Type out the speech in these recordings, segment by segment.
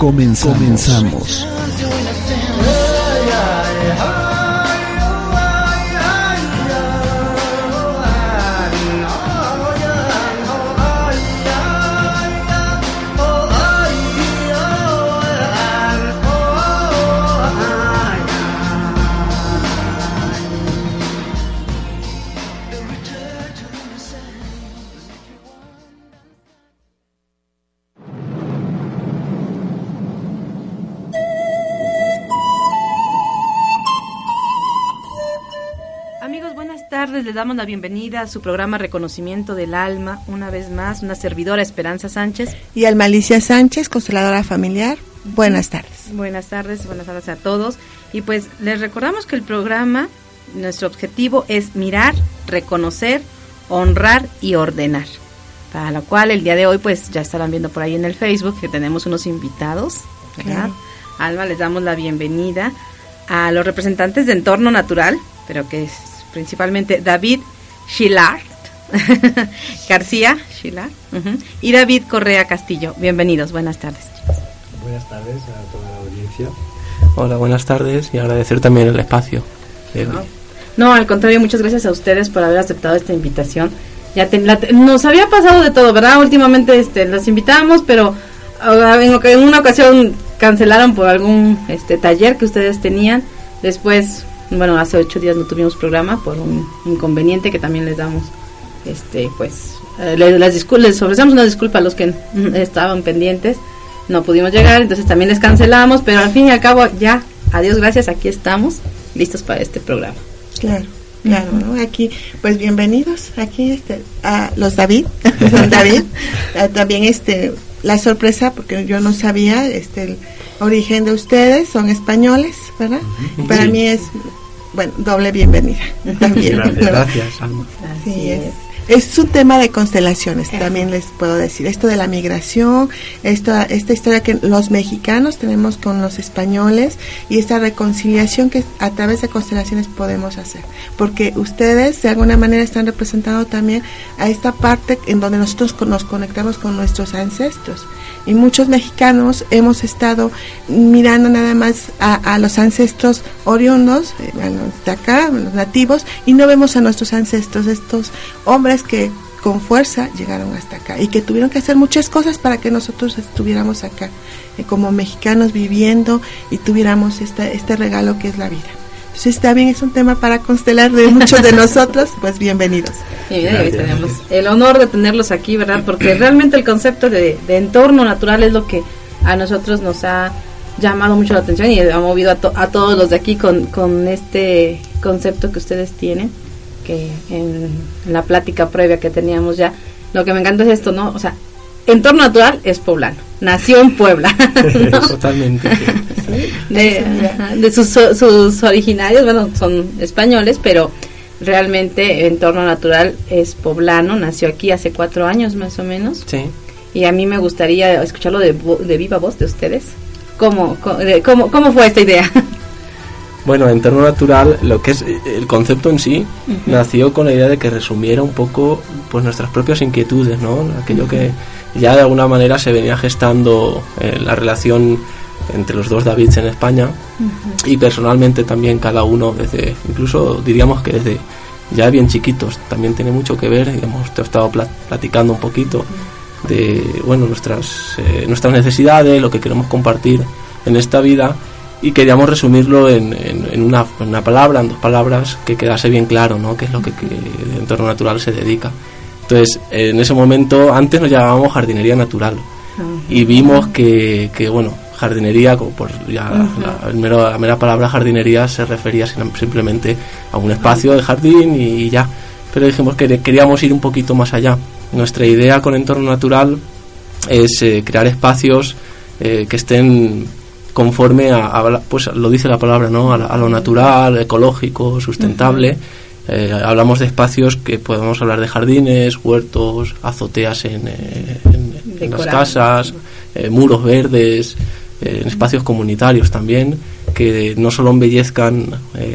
Comenzamos. Comenzamos. Les damos la bienvenida a su programa Reconocimiento del Alma, una vez más, una servidora Esperanza Sánchez. Y al Malicia Sánchez, consteladora familiar. Buenas tardes. Buenas tardes, buenas tardes a todos. Y pues les recordamos que el programa, nuestro objetivo es mirar, reconocer, honrar y ordenar. Para lo cual el día de hoy pues ya estarán viendo por ahí en el Facebook que tenemos unos invitados, ¿verdad? Alma, les damos la bienvenida a los representantes de Entorno Natural, pero que es principalmente David Shillard García Shillard y David Correa Castillo. Bienvenidos, buenas tardes. Buenas tardes a toda la audiencia. Hola, buenas tardes y agradecer también el espacio. no. al contrario, muchas gracias a ustedes por haber aceptado esta invitación. Ya nos había pasado de todo, ¿verdad? Últimamente este, los invitamos, pero ah, en, en una ocasión cancelaron por algún este taller que ustedes tenían. Después bueno, hace ocho días no tuvimos programa por un inconveniente que también les damos, este, pues, eh, les, les, ofrecemos una disculpa a los que estaban pendientes, no pudimos llegar, entonces también les cancelamos, pero al fin y al cabo ya, adiós, gracias, aquí estamos, listos para este programa. Claro. Claro, ¿no? Aquí, pues bienvenidos aquí este, a los David, David, también este, la sorpresa, porque yo no sabía este, el origen de ustedes, son españoles, ¿verdad? Para mí es bueno, doble bienvenida también. Gracias, es. Un tema de constelaciones, también les puedo decir. Esto de la migración, esta, esta historia que los mexicanos tenemos con los españoles y esta reconciliación que a través de constelaciones podemos hacer. Porque ustedes de alguna manera están representando también a esta parte en donde nosotros nos conectamos con nuestros ancestros y muchos mexicanos hemos estado mirando nada más a, los ancestros oriundos, eh, de acá, los nativos, y no vemos a nuestros ancestros, estos hombres que con fuerza llegaron hasta acá y que tuvieron que hacer muchas cosas para que nosotros estuviéramos acá, eh, como mexicanos viviendo y tuviéramos este, este regalo que es la vida. Si está bien, es un tema para constelar de muchos de nosotros, pues bienvenidos. Y tenemos el honor de tenerlos aquí, ¿verdad? Porque realmente el concepto de, entorno natural es lo que a nosotros nos ha llamado mucho la atención y ha movido a, a todos los de aquí con, con este concepto que ustedes tienen, que en, en la plática previa que teníamos ya, lo que me encanta es esto, ¿no? O sea, entorno natural es poblano, nació en Puebla. Totalmente. De, sus, sus, originarios, bueno, son españoles, pero realmente entorno natural es poblano, nació aquí hace cuatro años más o menos. Sí. Y a mí me gustaría escucharlo de, de viva voz de ustedes. ¿Cómo, cómo, cómo fue esta idea? Bueno, entorno natural, lo que es el concepto en sí, nació con la idea de que resumiera un poco pues nuestras propias inquietudes, ¿no? Aquello que ya de alguna manera se venía gestando eh, la relación entre los dos Davids en España y personalmente también cada uno desde, incluso diríamos que desde ya bien chiquitos, también tiene mucho que ver, hemos estado platicando un poquito de bueno nuestras, eh, nuestras necesidades, lo que queremos compartir en esta vida y queríamos resumirlo en, en, una, una, palabra, en dos palabras, que quedase bien claro, ¿no? Qué es lo que, el entorno natural se dedica. Entonces, en ese momento, antes nos llamábamos jardinería natural y vimos que, que bueno, jardinería, como por ya la, mera palabra jardinería se refería simplemente a un espacio de jardín y, ya. Pero dijimos que queríamos ir un poquito más allá. Nuestra idea con entorno natural es eh, crear espacios eh, que estén conforme a, pues lo dice la palabra, ¿no? A, lo natural, ecológico, sustentable. Eh, hablamos de espacios que podemos hablar de jardines, huertos, azoteas en, eh, en, las casas, eh, muros verdes, en espacios comunitarios también, que no solo embellezcan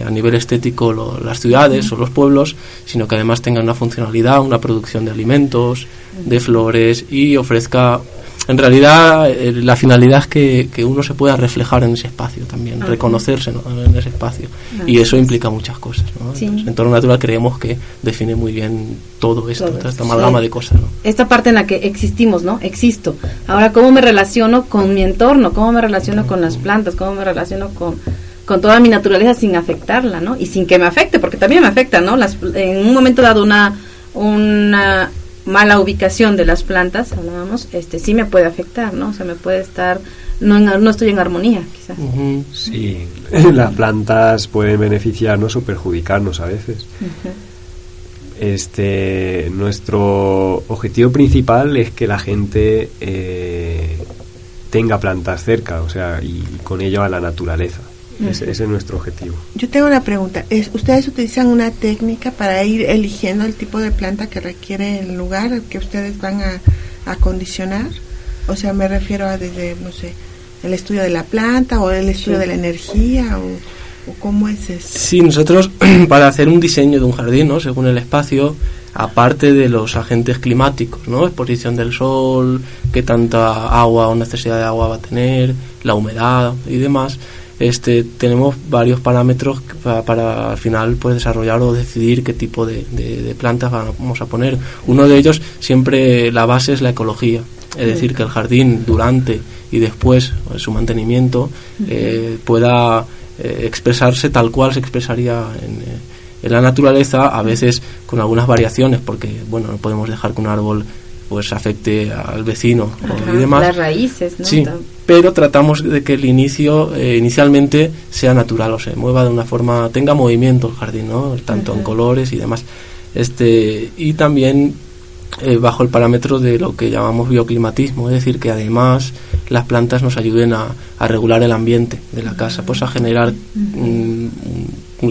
a nivel estético las ciudades o los pueblos, sino que además tengan una funcionalidad, una producción de alimentos, de flores y ofrezca en realidad eh, la finalidad es que, que, uno se pueda reflejar en ese espacio también, reconocerse en ese espacio. Y eso implica muchas cosas. ¿no? en entorno natural creemos que define muy bien todo esto, toda esta amalgama de cosas. Esta parte en la que existimos, ¿no? Existo. Ahora, ¿cómo me relaciono con mi entorno? ¿Cómo me relaciono con las plantas? ¿Cómo me relaciono con, con toda mi naturaleza sin afectarla, ¿no? Y sin que me afecte, porque también me afecta, ¿no? Las, en un momento dado una, una mala ubicación de las plantas, hablábamos, este sí me puede afectar, ¿no? O sea, me puede estar no, no estoy en armonía, quizás. Sí, las plantas pueden beneficiarnos o perjudicarnos a veces. Este, nuestro objetivo principal es que la gente eh, tenga plantas cerca, o sea, y con ello a la naturaleza. Ese, es nuestro objetivo. Yo tengo una pregunta. ¿Es, ¿Ustedes utilizan una técnica para ir eligiendo el tipo de planta que requiere el lugar que ustedes van a, acondicionar? O sea, me refiero a desde, no sé, el estudio de la planta o el estudio de la energía o, cómo es eso. Sí, nosotros para hacer un diseño de un jardín, ¿no? según el espacio, aparte de los agentes climáticos, ¿no? exposición del sol, qué tanta agua o necesidad de agua va a tener, la humedad y demás, este, tenemos varios parámetros para, al final pues desarrollar o decidir qué tipo de, plantas vamos a poner. Uno de ellos siempre la base es la ecología, es decir, que el jardín durante y después pues, su mantenimiento eh, pueda eh, expresarse tal cual se expresaría en, eh, en la naturaleza, a veces con algunas variaciones, porque bueno, no podemos dejar que un árbol pues afecte al vecino y demás. Las raíces, ¿no? Sí, pero tratamos de que el inicio eh, inicialmente sea natural, o se mueva de una forma, tenga movimiento el jardín, ¿no? Tanto en colores y demás. Este, y también eh, bajo el parámetro de lo que llamamos bioclimatismo, es decir, que además las plantas nos ayuden a, regular el ambiente de la casa, pues a generar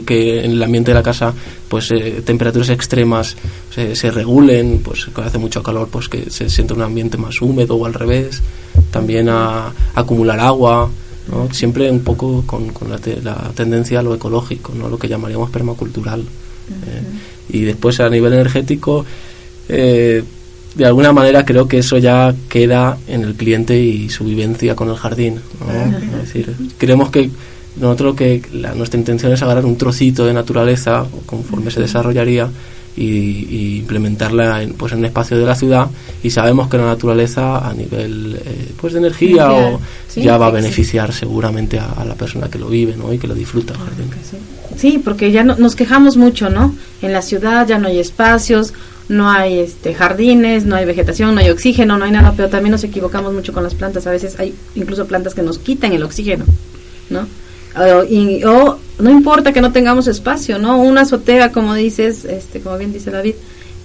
que en el ambiente de la casa pues eh, temperaturas extremas se, regulen, pues cuando hace mucho calor pues que se siente un ambiente más húmedo o al revés, también a, acumular agua, siempre un poco con, la, tendencia a lo ecológico, ¿no? lo que llamaríamos permacultural. Eh, y después a nivel energético, eh, de alguna manera creo que eso ya queda en el cliente y su vivencia con el jardín. Es decir, creemos que nosotros que la, nuestra intención es agarrar un trocito de naturaleza conforme se desarrollaría y, implementarla en, pues en un espacio de la ciudad y sabemos que la naturaleza a nivel eh, pues de energía o ya va a beneficiar seguramente a, la persona que lo vive ¿no? y que lo disfruta sí. porque ya no, nos quejamos mucho no en la ciudad ya no hay espacios no hay este jardines, no hay vegetación, no hay oxígeno, no hay nada, pero también nos equivocamos mucho con las plantas. A veces hay incluso plantas que nos quitan el oxígeno, ¿no? O, no importa que no tengamos espacio, ¿no? Una azotea, como dices, este, como bien dice David,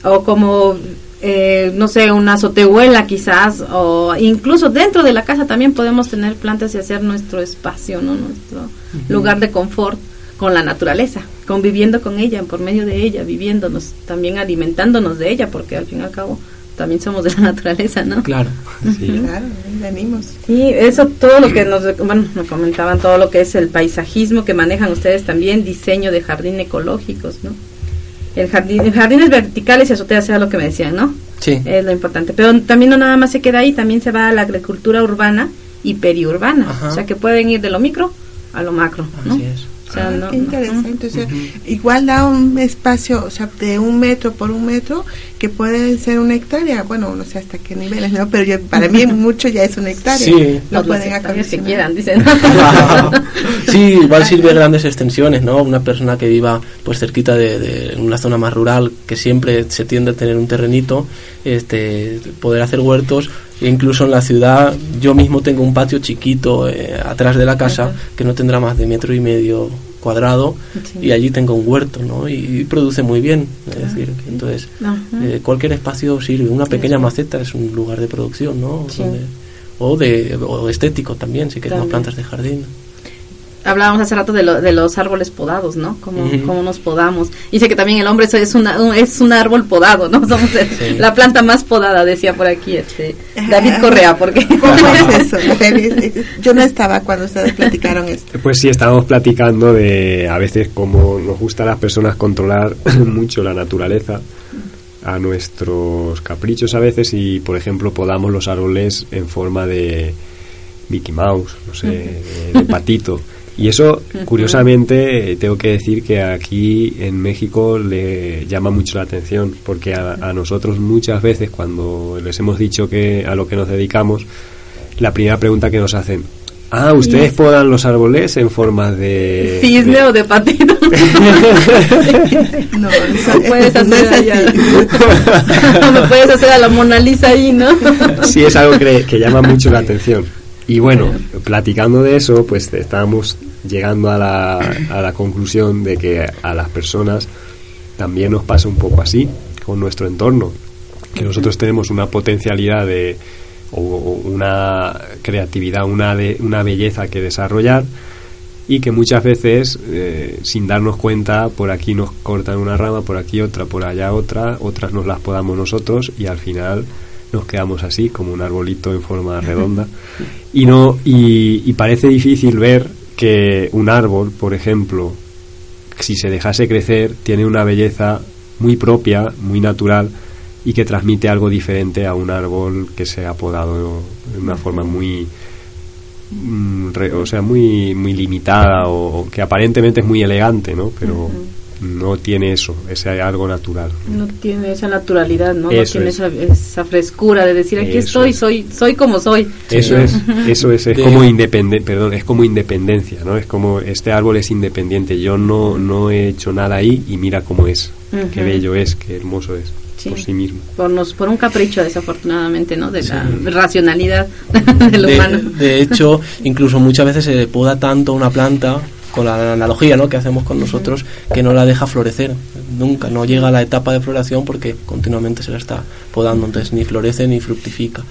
o como, eh, no sé, una azotehuela quizás, o incluso dentro de la casa también podemos tener plantas y hacer nuestro espacio, ¿no? Nuestro lugar de confort con la naturaleza, conviviendo con ella, por medio de ella, viviéndonos, también alimentándonos de ella, porque al fin y al cabo también somos de la naturaleza, ¿no? Claro, sí. claro, venimos. Sí, eso todo lo que nos, bueno, nos comentaban, todo lo que es el paisajismo que manejan ustedes también, diseño de jardín ecológicos, ¿no? El jardín, jardines verticales y azoteas sea lo que me decían, ¿no? Sí. Es lo importante. Pero también no nada más se queda ahí, también se va a la agricultura urbana y periurbana. O sea que pueden ir de lo micro a lo macro, ¿no? O sea, Ah, no- qué interesante. O sea, igual da un espacio, o sea, de un metro por un metro, que puede ser una hectárea. Bueno, no sé hasta qué niveles, ¿no? Pero yo, para mí mucho ya es una hectárea. Sí. Lo pueden que quieran, dicen. sí, igual sirve grandes extensiones, ¿no? Una persona que viva pues cerquita de, de una zona más rural, que siempre se tiende a tener un terrenito, este, poder hacer huertos. Incluso en la ciudad, yo mismo tengo un patio chiquito eh, atrás de la casa que no tendrá más de metro y medio cuadrado Sí. y allí tengo un huerto, ¿no? Y, produce muy bien, es decir, que entonces eh, cualquier espacio sirve. Una pequeña maceta es un lugar de producción, ¿no? Sí. Donde- o de o estético también, si queremos plantas de jardín. Hablábamos hace rato de, lo- de los árboles podados, ¿no? Cómo, Ujú. cómo nos podamos. Dice que también el hombre es, es una, un, es un árbol podado, ¿no? Somos el- Sí. la planta más podada, decía por aquí este David Correa, porque ¿Cómo es eso? Yo no estaba cuando ustedes platicaron esto. Pues sí, estábamos platicando de a veces cómo nos gusta a las personas controlar mucho la naturaleza a nuestros caprichos a veces y, por ejemplo, podamos los árboles en forma de Mickey Mouse, no sé, de, de patito. Y eso, curiosamente, eh, tengo que decir que aquí en México le llama mucho la atención, porque a, a nosotros muchas veces cuando les hemos dicho que a lo que nos dedicamos, la primera pregunta que nos hacen, ah, ¿ustedes podan los árboles en forma de... cisne de- o de patito. No, eso, No puedes no hacer es allá. así. Me puedes hacer a la Mona Lisa ahí, ¿no? sí es algo que, que llama mucho la atención. Y bueno, platicando de eso, pues estábamos llegando a la, a la conclusión de que a las personas también nos pasa un poco así con nuestro entorno, que nosotros tenemos una potencialidad de o, una creatividad, una de, una belleza que desarrollar y que muchas veces eh, sin darnos cuenta por aquí nos cortan una rama, por aquí otra, por allá otra, otras nos las podamos nosotros y al final nos quedamos así como un arbolito en forma redonda. Y no y, y parece difícil ver que un árbol, por ejemplo, si se dejase crecer, tiene una belleza muy propia, muy natural y que transmite algo diferente a un árbol que se ha podado de una forma muy mm, o sea muy muy limitada o que aparentemente es muy elegante no pero no tiene eso ese algo natural No tiene esa naturalidad, ¿no? Eso no tiene es. esa, esa frescura de decir aquí Eso estoy, es. soy soy como soy. eso Sí. es eso es es De- como independen perdón es como independencia no es como este árbol es independiente yo no no he hecho nada ahí y mira cómo es qué Ujú. bello es qué hermoso es Sí. por sí mismo Por, nos, por un capricho, desafortunadamente, ¿no? De la racionalidad del De, humano. de hecho, incluso muchas veces se poda tanto una planta con la analogía ¿no? que hacemos con nosotros que no la deja florecer nunca no llega a la etapa de floración porque continuamente se la está podando entonces ni florece ni fructifica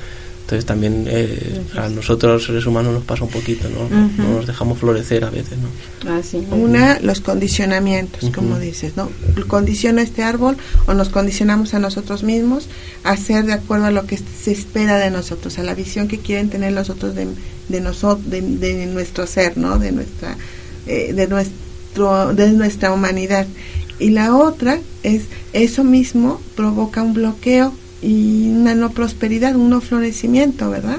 entonces también eh, a nosotros los seres humanos nos pasa un poquito no, no nos dejamos florecer a veces no Ah, sí. Una, los condicionamientos, como dices, ¿no? Condiciona este árbol o nos condicionamos a nosotros mismos a hacer de acuerdo a lo que se espera de nosotros, a la visión que quieren tener los otros de, de, nosotros, de, de nuestro ser, ¿no? De nuestra, eh, de nuestro, de nuestra humanidad. Y la otra es, eso mismo provoca un bloqueo y una no prosperidad, un no florecimiento, ¿verdad?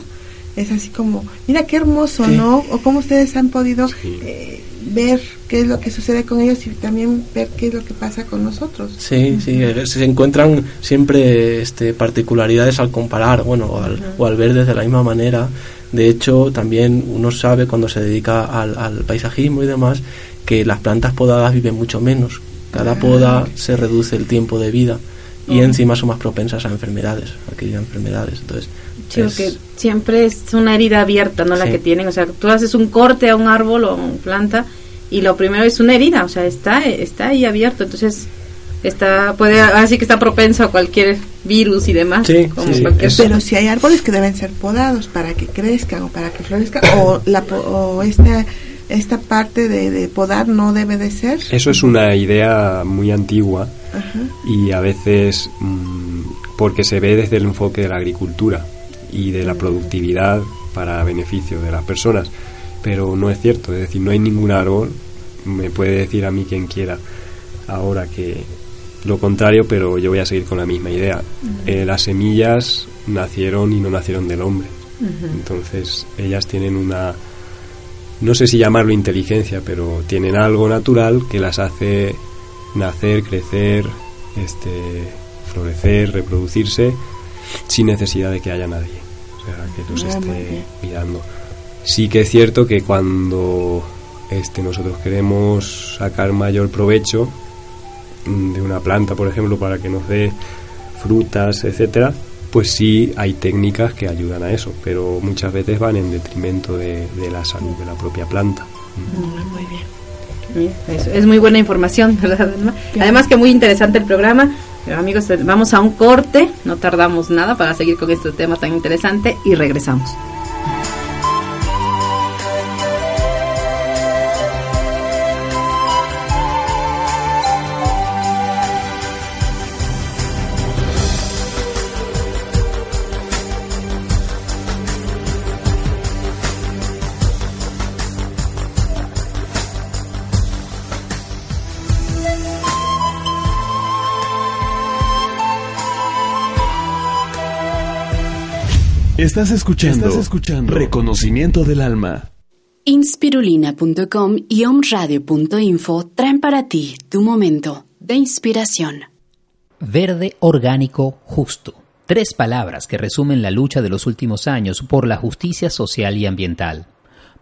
Es así como, mira qué hermoso, Sí. ¿no? O cómo ustedes han podido Sí. eh, ver qué es lo que sucede con ellos y también ver qué es lo que pasa con nosotros. Sí, sí, eh, se encuentran siempre este, particularidades al comparar, bueno, o al, o al ver desde la misma manera. De hecho, también uno sabe cuando se dedica al, al paisajismo y demás que las plantas podadas viven mucho menos. Cada poda se reduce el tiempo de vida y encima son más propensas a enfermedades, a que enfermedades. Entonces, Sí, porque siempre es una herida abierta, ¿no? La Sí. que tienen. O sea, tú haces un corte a un árbol o a una planta y lo primero es una herida, o sea, está, está ahí abierto. Entonces, está puede así que está propenso a cualquier virus y demás. Sí, como sí, cualquier es- Pero si hay árboles que deben ser podados para que crezcan o para que florezcan, o, la, po- o esta, esta parte de, de podar no debe de ser. eso es una idea muy antigua Ajá. y a veces mm, porque se ve desde el enfoque de la agricultura y de la productividad para beneficio de las personas pero no es cierto es decir no hay ningún árbol me puede decir a mí quien quiera ahora que lo contrario pero yo voy a seguir con la misma idea. Eh, las semillas nacieron y no nacieron del hombre. Entonces ellas tienen una no sé si llamarlo inteligencia, pero tienen algo natural que las hace nacer, crecer, este, florecer, reproducirse sin necesidad de que haya nadie, o sea, que los esté mirando. Sí que es cierto que cuando este, nosotros queremos sacar mayor provecho mm, de una planta, por ejemplo, para que nos dé frutas, etcétera, pues sí hay técnicas que ayudan a eso, pero muchas veces van en detrimento de, de la salud de la propia planta. Muy bien. Es, es muy buena información, ¿verdad? Alma? Además que muy interesante el programa. Pero amigos, vamos a un corte, no tardamos nada para seguir con este tema tan interesante y regresamos. Estás escuchando, Estás escuchando Reconocimiento del Alma. Inspirulina.com y omradio.info traen para ti tu momento de inspiración. Verde, orgánico, justo. Tres palabras que resumen la lucha de los últimos años por la justicia social y ambiental.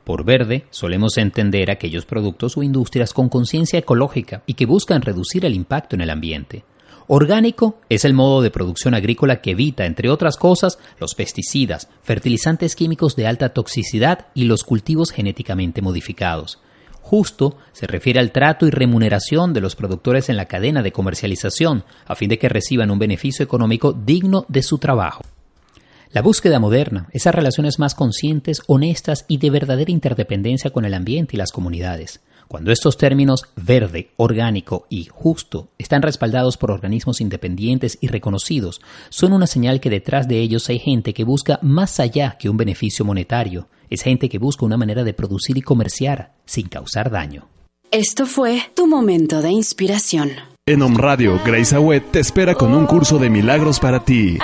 Por verde solemos entender aquellos productos o industrias con conciencia ecológica y que buscan reducir el impacto en el ambiente. Orgánico es el modo de producción agrícola que evita, entre otras cosas, los pesticidas, fertilizantes químicos de alta toxicidad y los cultivos genéticamente modificados. Justo se refiere al trato y remuneración de los productores en la cadena de comercialización, a fin de que reciban un beneficio económico digno de su trabajo. La búsqueda moderna, esas relaciones más conscientes, honestas y de verdadera interdependencia con el ambiente y las comunidades. Cuando estos términos verde, orgánico y justo están respaldados por organismos independientes y reconocidos, son una señal que detrás de ellos hay gente que busca más allá que un beneficio monetario, es gente que busca una manera de producir y comerciar sin causar daño. Esto fue tu momento de inspiración. En Om Radio, Grace Awet te espera con un curso de milagros para ti.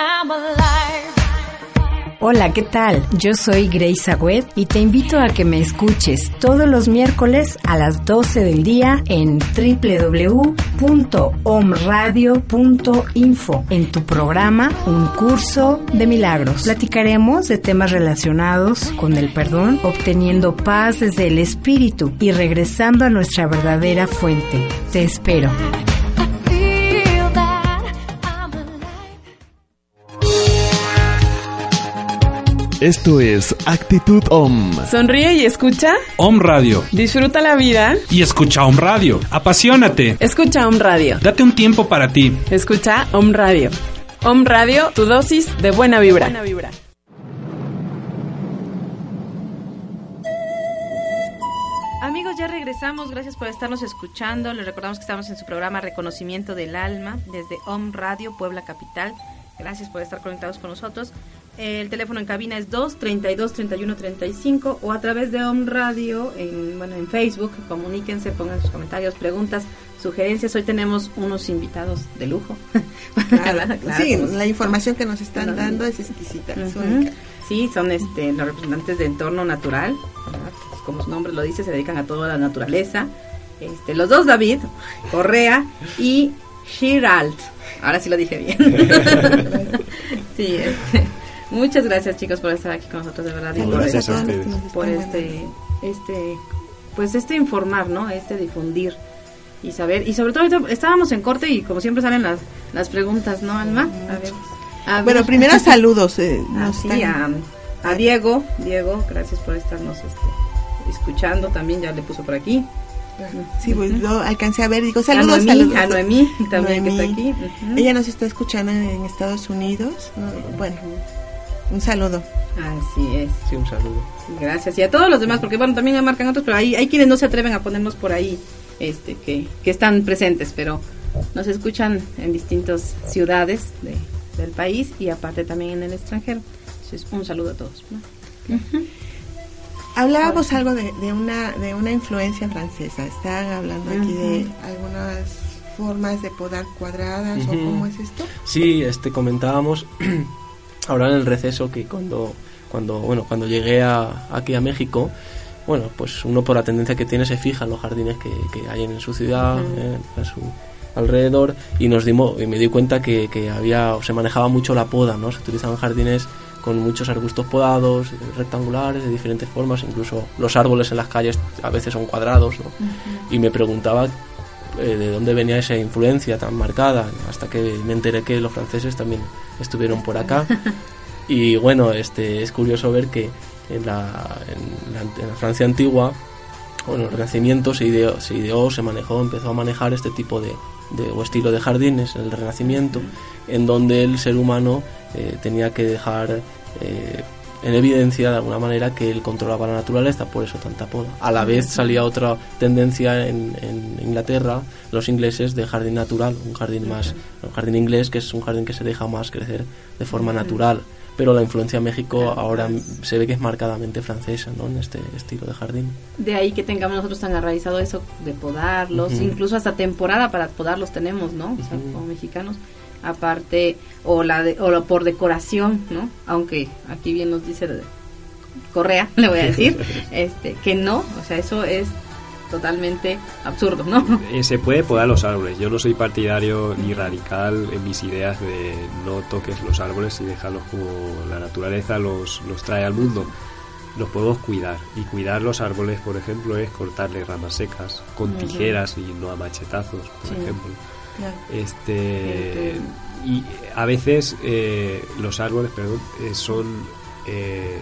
Hola, ¿qué tal? Yo soy Grace Agüed y te invito a que me escuches todos los miércoles a las 12 del día en www.omradio.info en tu programa Un Curso de Milagros. Platicaremos de temas relacionados con el perdón, obteniendo paz desde el espíritu y regresando a nuestra verdadera fuente. Te espero. Esto es Actitud Om. Sonríe y escucha. Om Radio. Disfruta la vida. Y escucha Om Radio. Apasionate. Escucha Om Radio. Date un tiempo para ti. Escucha Om Radio. Om Radio, tu dosis de buena vibra. Buena vibra. Amigos, ya regresamos. Gracias por estarnos escuchando. Les recordamos que estamos en su programa Reconocimiento del Alma desde Om Radio Puebla Capital. Gracias por estar conectados con nosotros. El teléfono en cabina es 2 32 31 35 o a través de Om Radio en, bueno, en Facebook. Comuníquense, pongan sus comentarios, preguntas, sugerencias. Hoy tenemos unos invitados de lujo. Claro, Claro, sí, como- la información que nos están dando es exquisita, es única. Sí, son este, los representantes de entorno natural. Pues, como su nombre lo dice, se dedican a toda la naturaleza. Este, los dos, David Correa y Shiralt. Ahora sí lo dije bien. sí, este, muchas gracias chicos por estar aquí con nosotros, de verdad. y por, Gracias a este- ustedes. por este, este, pues este informar, ¿no? Este difundir y saber. Y sobre todo, estábamos en corte y como siempre salen las, las preguntas, ¿no, Alma? A ver. a ver. Bueno, primero saludos. eh, Ah, sí, a, a Diego, Diego, gracias por estarnos este, escuchando también, ya le puso por aquí. Sí, pues yo alcancé a ver, digo A saludos, Noemí, saludos. a Noemí también que Noemí. está aquí. Ella nos está escuchando en Estados Unidos. ¿no? Bueno, un saludo. Así es, Sí, un saludo. gracias. Y a todos los demás, porque bueno, también me marcan otros, pero hay, hay quienes no se atreven a ponernos por ahí, este, que, que están presentes, pero nos escuchan en distintas ciudades de- del país y aparte también en el extranjero. Entonces, un saludo a todos. ¿no? Hablábamos algo de, de una de una influencia francesa. Estaban hablando aquí de algunas formas de podar cuadradas o cómo es esto. Sí, este comentábamos ahora en el receso que cuando cuando bueno cuando llegué a, aquí a México bueno, pues uno por la tendencia que tiene se fija en los jardines que, que hay en su ciudad, eh, a su alrededor, y nos dimos, y me di cuenta que, que había, se manejaba mucho la poda, ¿no? Se utilizaban jardines con muchos arbustos podados, rectangulares, de diferentes formas, incluso los árboles en las calles a veces son cuadrados, ¿no? Y me preguntaba eh, de dónde venía esa influencia tan marcada, hasta que me enteré que los franceses también estuvieron por acá. Y bueno, este es curioso ver que en la, en la, en la Francia antigua, bueno, el Renacimiento se ideó, se ideó, se manejó, empezó a manejar este tipo de, de o estilo de jardines el Renacimiento, en donde el ser humano eh, tenía que dejar eh, en evidencia de alguna manera que él controlaba la naturaleza, por eso tanta poda. A la vez salía otra tendencia en, en Inglaterra, los ingleses, de jardín natural, un jardín más, un jardín inglés que es un jardín que se deja más crecer de forma natural. Pero la influencia en México ahora se ve que es marcadamente francesa, ¿no? En este estilo de jardín. De ahí que tengamos nosotros tan arraizado eso de podarlos, Ujú. incluso hasta temporada para podarlos tenemos, ¿no? O sea, como mexicanos. Aparte, o la de, o la por decoración, ¿no? Aunque aquí bien nos dice Correa, le voy a decir, este, que no, o sea, eso es totalmente absurdo, ¿no? Eh, se puede podar los árboles. Yo no soy partidario ni radical en mis ideas de no toques los árboles y dejarlos como la naturaleza los, los trae al mundo. Los podemos cuidar. Y cuidar los árboles, por ejemplo, es cortarle ramas secas con tijeras y no a machetazos, por Sí. ejemplo. Claro. Este y a veces eh, los árboles, perdón, eh, son eh,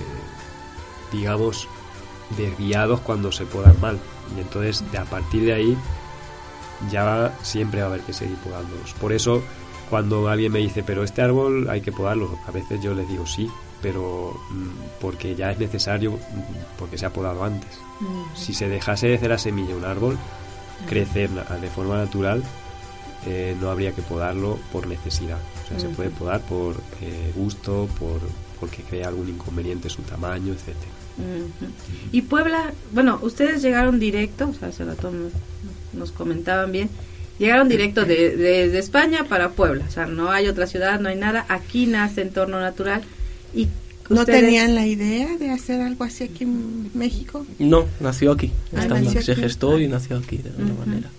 digamos desviados cuando se podan mal y entonces de a partir de ahí ya va- siempre va a haber que seguir podándolos. Por eso cuando alguien me dice, pero este árbol hay que podarlo, a veces yo les digo sí, pero mm, porque ya es necesario, mm, porque se ha podado antes. Si se dejase desde la semilla un árbol crecer de forma natural, eh, no habría que podarlo por necesidad. O sea, se puede podar por eh, gusto, por porque crea algún inconveniente su tamaño, etcétera. Ujú. Y Puebla, bueno, ustedes llegaron directo, o sea, hace rato nos, nos comentaban bien, llegaron directo de, de- de España para Puebla, o sea, no hay otra ciudad, no hay nada, aquí nace entorno natural y ¿No tenían la idea de hacer algo así aquí en México? No, nació aquí. Ah, Estando nació aquí, se aquí. gestó y nació aquí de alguna manera.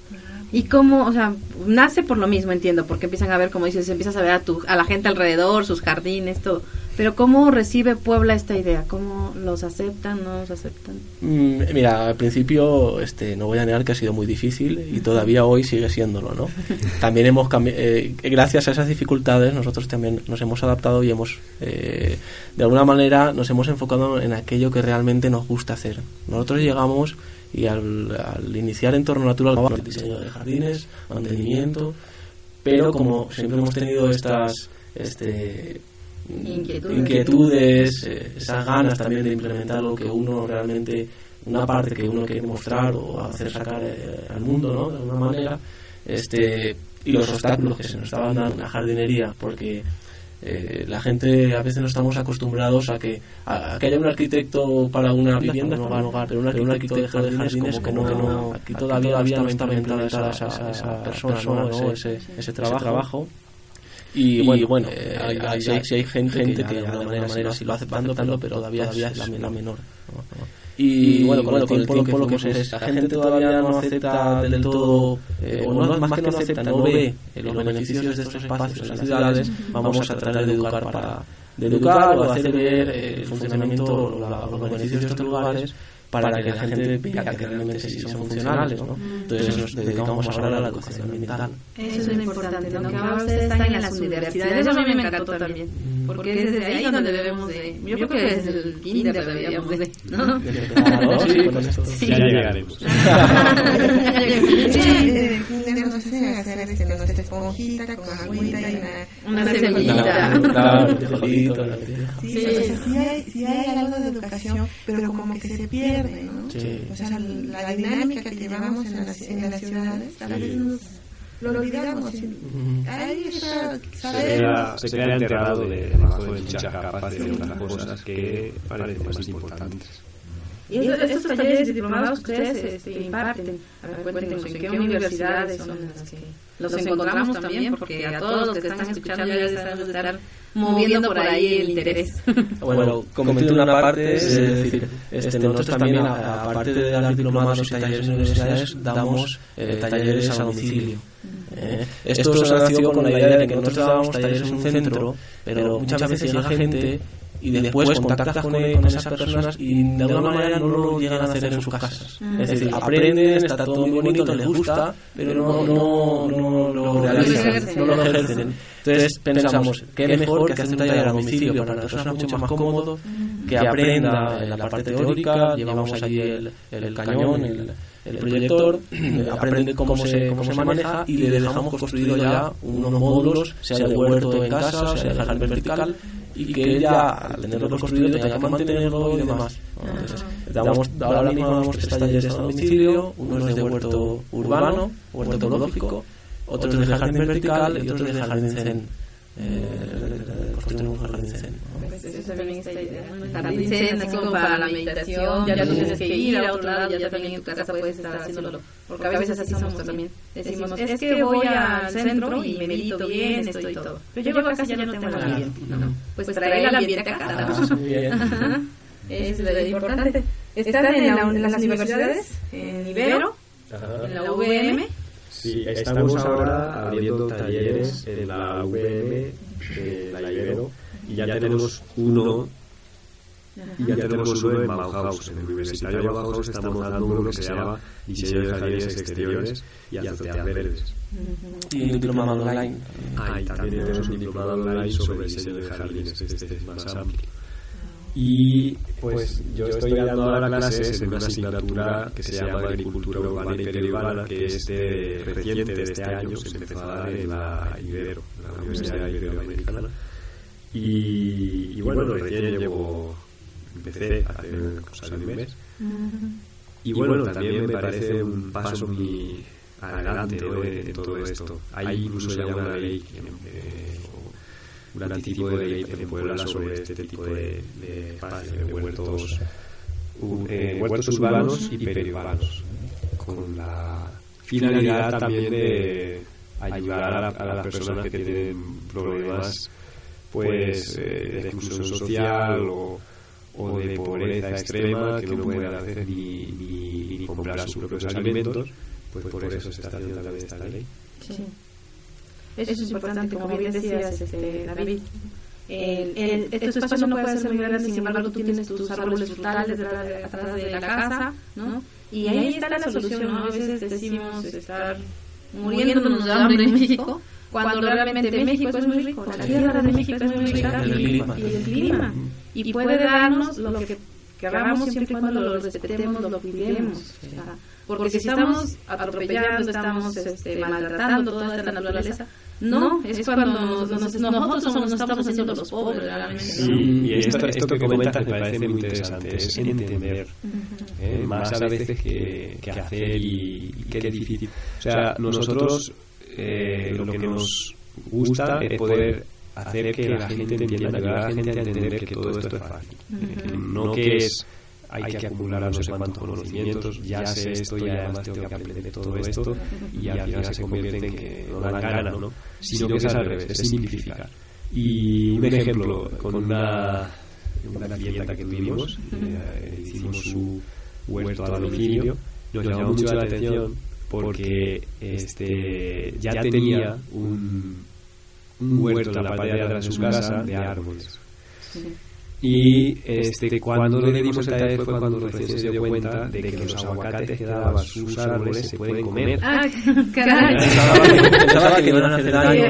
Y cómo, o sea, nace por lo mismo, entiendo, porque empiezan a ver, como dices, empiezas a ver a, tu, a la gente alrededor, sus jardines, todo. Pero ¿cómo recibe Puebla esta idea? ¿Cómo los aceptan, no los aceptan? Mm, Mira, al principio este, no voy a negar que ha sido muy difícil y todavía hoy sigue siéndolo, ¿no? También hemos cambiado, gracias a esas dificultades nosotros también nos hemos adaptado y hemos, eh, de alguna manera, nos hemos enfocado en aquello que realmente nos gusta hacer. Nosotros llegamos y al, al iniciar entorno natural, el diseño de jardines, mantenimiento, pero como siempre hemos tenido estas, este, Inquietudes. inquietudes, eh, esas ganas también de implementar lo que uno realmente, una parte que uno quiere mostrar o hacer sacar eh, al mundo, ¿no? De alguna manera, este, y los obstáculos que se nos estaban dando en la jardinería, porque eh, la gente a veces no estamos acostumbrados a que, a, a que haya un arquitecto para una vivienda, no para un hogar, pero un arquitecto de jardines como que no, que no, aquí todavía, no está implementada esa, esa, esa persona, ¿no? ese, ese, trabajo. Y bueno, bueno eh, hay, hay, hay, hay gente, gente que de alguna manera, manera sí lo va aceptando, pero, pero todavía, todavía es la, la menor. ¿no? Y, y, bueno, con el tiempo, lo que, es, la gente todavía no acepta del todo, eh, o no, más que no acepta, no ve los beneficios de estos espacios en las ciudades, vamos a tratar de educar para de educar o hacer ver el funcionamiento, los beneficios de estos lugares para que la gente vea que realmente sí son funcionales, ¿no? Entonces nos dedicamos ahora a la educación ambiental. Eso es lo importante, ¿no? Que ahora ustedes están en las universidades. Eso a mí me encantó también. Porque es desde ahí donde debemos de... Yo creo que desde el kinder deberíamos de... ¿no? Sí, ya llegaremos. no sé, hacer este, nuestra esponjita con agüita y una... Una semillita. Claro, Sí, sí hay algo de educación, pero como que se pierde, ¿no? Sí. O sea, la dinámica que llevamos en las, en las ciudades, a veces nos lo olvidamos. Ahí está, se queda, se queda enterrado de, debajo de muchas capas de otras cosas que parecen más importantes. Y estos, estos talleres diplomados que ustedes este, imparten, a ver, cuéntenos en qué universidades son las que los encontramos también, porque a todos los que están escuchando ya de estar moviendo por ahí el interés. Bueno, comento una parte, es decir, este, nosotros también, aparte de dar diplomados y talleres en universidades, damos eh, talleres a domicilio. Eh, esto se nació con la idea de que nosotros dábamos talleres en un centro, pero muchas veces llega gente y después contactas con, con esas personas y de alguna manera no lo llegan a hacer en sus casas. Es decir, aprenden, está todo muy bonito, les gusta, pero no, no, no lo realizan, no lo ejercen. Entonces pensamos, qué mejor que hacer un taller a domicilio para la persona mucho más cómodo, que aprenda en la parte teórica, llevamos allí el, el cañón, el, el proyector, aprende cómo se, cómo se maneja y le dejamos construido ya unos módulos, sea de huerto en casa, sea de jardín vertical, y que ella, al tenerlo construido, tenga que mantenerlo y demás. Entonces, damos, ahora mismo damos tres talleres a domicilio, uno es de huerto urbano, huerto ecológico, otro es de jardín vertical y otro es de jardín zen. Eh, construir un jardín zen. Eso también está idea. Jardín zen, así como para la meditación, ya no tienes que ir a otro lado, ya también en tu casa puedes estar haciéndolo. Porque a veces así somos también. Decimos, es que voy al centro y medito bien, esto y todo. Pero yo llego a casa y ya no tengo el ambiente. Pues traer el ambiente a casa. Es lo importante. Están en, la, en las universidades, en Ibero, en la UVM. Sí, estamos ahora abriendo talleres en la UVM, en la Ibero, y ya tenemos uno y ya tenemos uno en Bauhaus, en el Universitario de Bauhaus estamos dando uno que se llama Diseño de Jardines Exteriores y Azoteas Verdes. Y un diplomado online. Ah, y también tenemos un diplomado online sobre diseño de jardines, este es más amplio. Y pues yo estoy dando ahora clases en una asignatura que se llama Agricultura Urbana y Periurbana, que es de, reciente de este año, se empezó a dar en la Ibero, la Universidad Iberoamericana. Y, y bueno, recién llevo, empecé hace cosa de un mes. Y bueno, también me parece un paso muy adelante ¿no? de todo esto. Hay incluso ya una ley eh, un anticipo de ley en Puebla sobre este tipo de, de espacios, de huertos, eh, huertos urbanos y periurbanos, con la finalidad también de ayudar a, la, a las personas que tienen problemas pues eh, de exclusión social o, o de pobreza extrema que no pueden hacer ni, ni, ni comprar sus propios alimentos, pues por eso se está haciendo también esta ley. Sí. Eso es importante, como bien decías, este, David. El, el, este espacio no puede ser muy grande, sin embargo, tú tienes tus árboles frutales detrás de, atrás de la casa, ¿no? Y ahí está la solución, ¿no? A veces decimos estar muriéndonos de hambre en México, cuando realmente México es muy rico, la tierra de México es muy rica y el clima. Y puede darnos lo que queramos siempre y cuando lo respetemos, lo cuidemos. O sea, porque si estamos atropellando, estamos este, maltratando toda esta naturaleza, no, es cuando nos, nos, nosotros somos, nos estamos haciendo los pobres realmente. Sí, y esto, esto que comentas me parece muy interesante, es entender ¿eh? más a veces que, que hacer y, y qué difícil. O sea, nosotros eh, lo que nos gusta es poder hacer que la gente entienda, ayudar a la gente a entender que todo esto es fácil. No que es hay que acumular no sé cuántos conocimientos, ya sé esto y además tengo que aprender todo esto y al final se convierte en que no dan ganas, ¿no? Sino que es al revés, es simplificar. Y un ejemplo, con una, una clienta que tuvimos, eh, hicimos su huerto a domicilio, nos llamó mucho la atención porque este ya tenía un, un huerto en la parte de atrás de su casa de árboles. Y este, cuando le dimos el taller fue cuando recién se dio cuenta de que los aguacates que daban sus árboles se pueden comer. Ah, caray. Pensaba que iban a hacer daño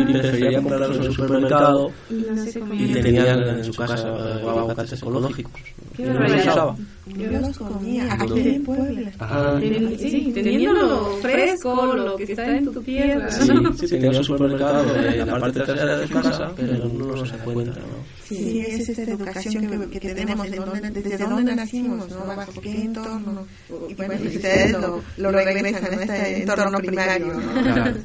y prefería comprarlos en el supermercado y tenían en su casa aguacates ecológicos. Qué No los usaba. Yo los comía aquí en Puebla. Ah, Sí, teniéndolo fresco, lo que está en tu tierra. sí, sí, tenía su supermercado en la parte trasera de su casa, pero no los encuentra, ¿no? Sí, es esta educación que, que tenemos, de dónde, desde dónde nacimos, ¿no? bajo qué entorno. Y bueno, y ustedes lo, lo regresan a este entorno primario. ¿no? Claro.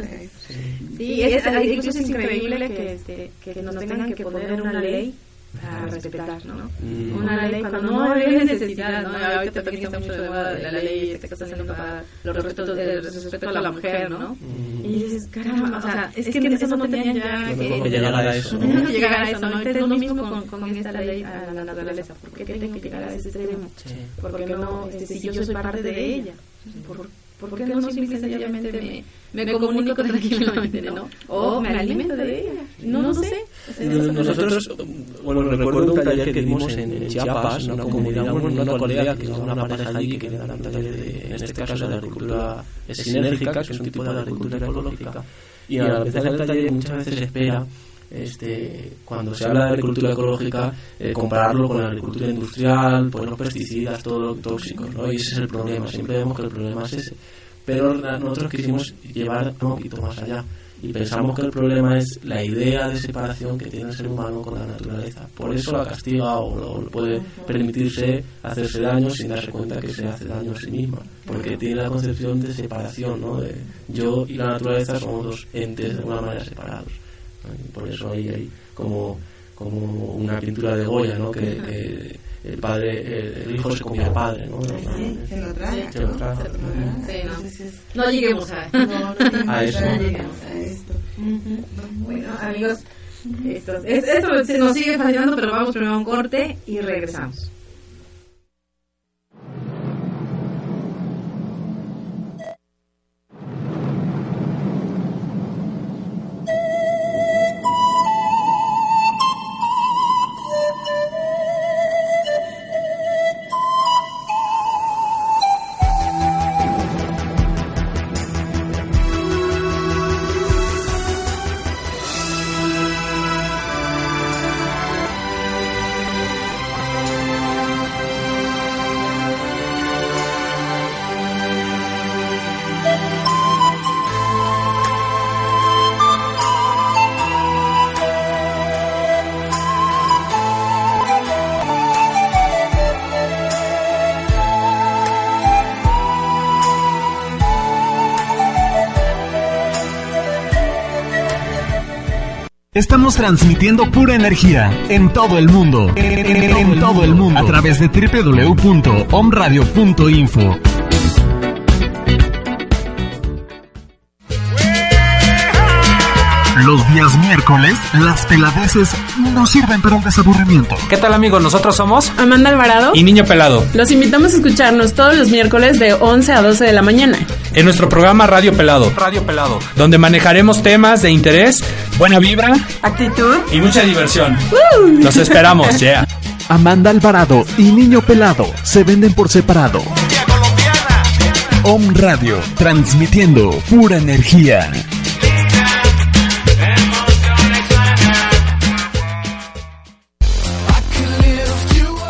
Sí, es, incluso es increíble que, este, que nos tengan que poner una ley para respetar, ¿no? Mm. Una ley cuando no hay necesidad, ¿no? Ahorita también está mucho de moda la ley que está haciendo para los respetos, el respeto a la mujer, ¿no? Mm. Y dices, caramba, o sea, es que eso no tenían ya que llegar a eso, ¿no? Tenían que llegar a eso, ¿no? Ahorita es lo mismo con, con esta ley a la naturaleza. ¿Por qué tengo que llegar a ese extremo? Sí. Porque no, este, si yo soy parte de ella, ¿por, ¿por qué no simple y sencillamente me, me comunico tranquilamente, ¿no? O me alimento de ella. No, no sé. No- Nosotros, bueno, recuerdo un taller que dimos en, en Chiapas, una comunidad, bueno, una aldea que era una pareja allí que quería dar un taller de, en este caso, de agricultura sinérgica, que es un tipo de agricultura ecológica. Y al empezar el taller muchas veces se espera, este, cuando se habla de agricultura ecológica, eh, compararlo con la agricultura industrial, pues los pesticidas, todo lo tóxico, ¿no? Y ese es el problema, siempre vemos que el problema es ese. Pero nosotros quisimos llevar un poquito más allá y pensamos que el problema es la idea de separación que tiene el ser humano con la naturaleza. Por eso la castiga o, o puede permitirse hacerse daño sin darse cuenta que se hace daño a sí misma, porque tiene la concepción de separación, ¿no? De yo y la naturaleza somos dos entes de alguna manera separados. Por eso ahí hay como, como una pintura de Goya, ¿no? Que, que el padre, el, el hijo se comía al padre, ¿no? se lo traga. Se lo traga. Sí, no. Lleguemos a, no, no lleguemos A eso. a esto. Bueno, amigos, esto, es- esto se nos sigue fascinando, pero vamos primero a un corte y regresamos. Estamos transmitiendo pura energía en todo el mundo. En, en todo el mundo. A través de www.omradio.info. Los días miércoles, las peladeces no sirven para el desaburrimiento. ¿Qué tal amigos? Nosotros somos Amanda Alvarado. y Niño Pelado. Los invitamos a escucharnos todos los miércoles de 11 a 12 de la mañana. En nuestro programa Radio Pelado. Radio Pelado. Donde manejaremos temas de interés, buena vibra Actitud. y mucha diversión. Los esperamos, yeah. Amanda Alvarado y Niño Pelado se venden por separado. Om Radio, transmitiendo pura energía.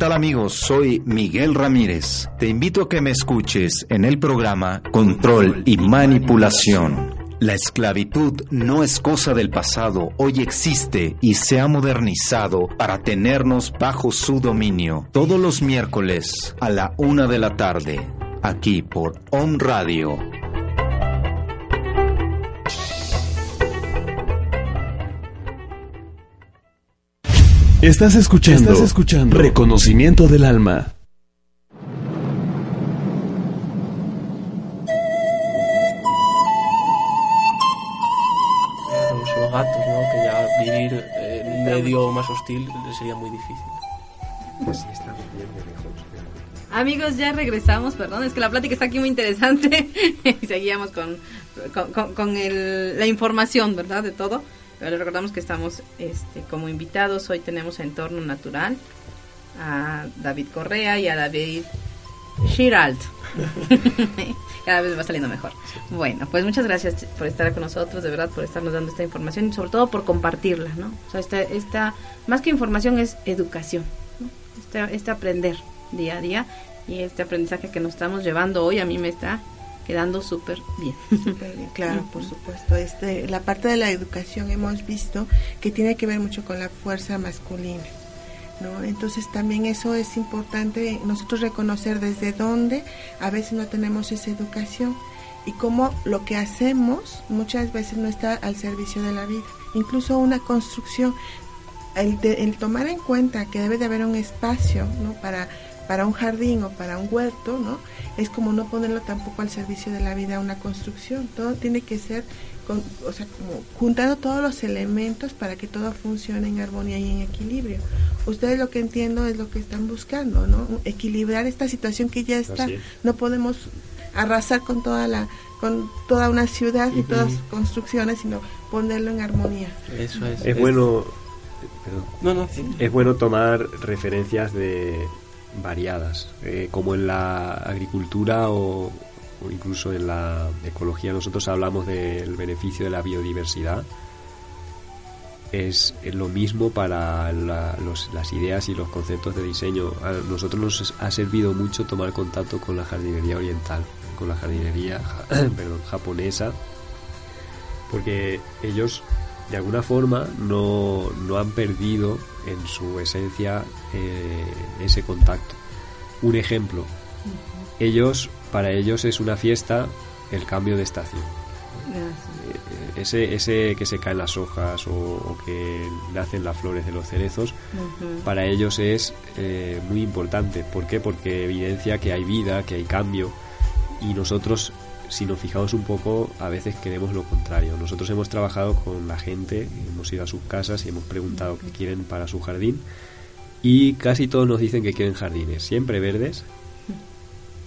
Tal amigos? Soy Miguel Ramírez. Te invito a que me escuches en el programa Control y Manipulación. La esclavitud no es cosa del pasado, hoy existe y se ha modernizado para tenernos bajo su dominio. Todos los miércoles a la una de la tarde, aquí por On Radio. Estás escuchando, Estás escuchando Reconocimiento del Alma. Los, los gatos, ¿no? Que ya vivir eh, en un medio más hostil sería muy difícil. Pues sí, estamos bien de lejos. Amigos, ya regresamos, perdón, es que la plática está aquí muy interesante y seguíamos con, con, con- con el- la información, ¿verdad? De todo. Les recordamos que estamos este, como invitados, hoy tenemos a Entorno Natural, a David Correa y a David Shiralt. Cada vez va saliendo mejor. Bueno, pues muchas gracias por estar con nosotros, de verdad, por estarnos dando esta información y sobre todo por compartirla, ¿no? O sea, esta, esta más que información es educación. ¿no? este, este aprender día a día y este aprendizaje que nos estamos llevando hoy a mí me está quedando súper bien. Súper bien, claro, por supuesto. Este, la parte de la educación hemos visto que tiene que ver mucho con la fuerza masculina. ¿No? Entonces también eso es importante nosotros reconocer desde dónde a veces no tenemos esa educación y cómo lo que hacemos muchas veces no está al servicio de la vida. Incluso una construcción, el, el tomar en cuenta que debe de haber un espacio ¿no? para para un jardín o para un huerto, ¿no? Es como no ponerlo tampoco al servicio de la vida una construcción. Todo tiene que ser, con, o sea, como juntando todos los elementos para que todo funcione en armonía y en equilibrio. Ustedes lo que entiendo es lo que están buscando, ¿no? Equilibrar esta situación que ya está. No podemos arrasar con toda la con toda una ciudad y todas las construcciones, sino ponerlo en armonía. Eso es. Es, bueno no, no, es bueno tomar referencias de, variadas, eh, como en la agricultura o, incluso en la ecología nosotros hablamos del beneficio de la biodiversidad. Es lo mismo para las ideas y los conceptos de diseño. A nosotros nos ha servido mucho tomar contacto con la jardinería oriental, con la jardinería japonesa, porque ellos de alguna forma no, no han perdido en su esencia eh, ese contacto. Un ejemplo, ellos, para ellos es una fiesta el cambio de estación. Eh, ese, ese que se caen las hojas o, que nacen las flores de los cerezos, para ellos es eh, muy importante. ¿Por qué? Porque evidencia que hay vida, que hay cambio y nosotros si nos fijamos un poco, a veces queremos lo contrario. Nosotros hemos trabajado con la gente, hemos ido a sus casas y hemos preguntado qué quieren para su jardín y casi todos nos dicen que quieren jardines, siempre verdes,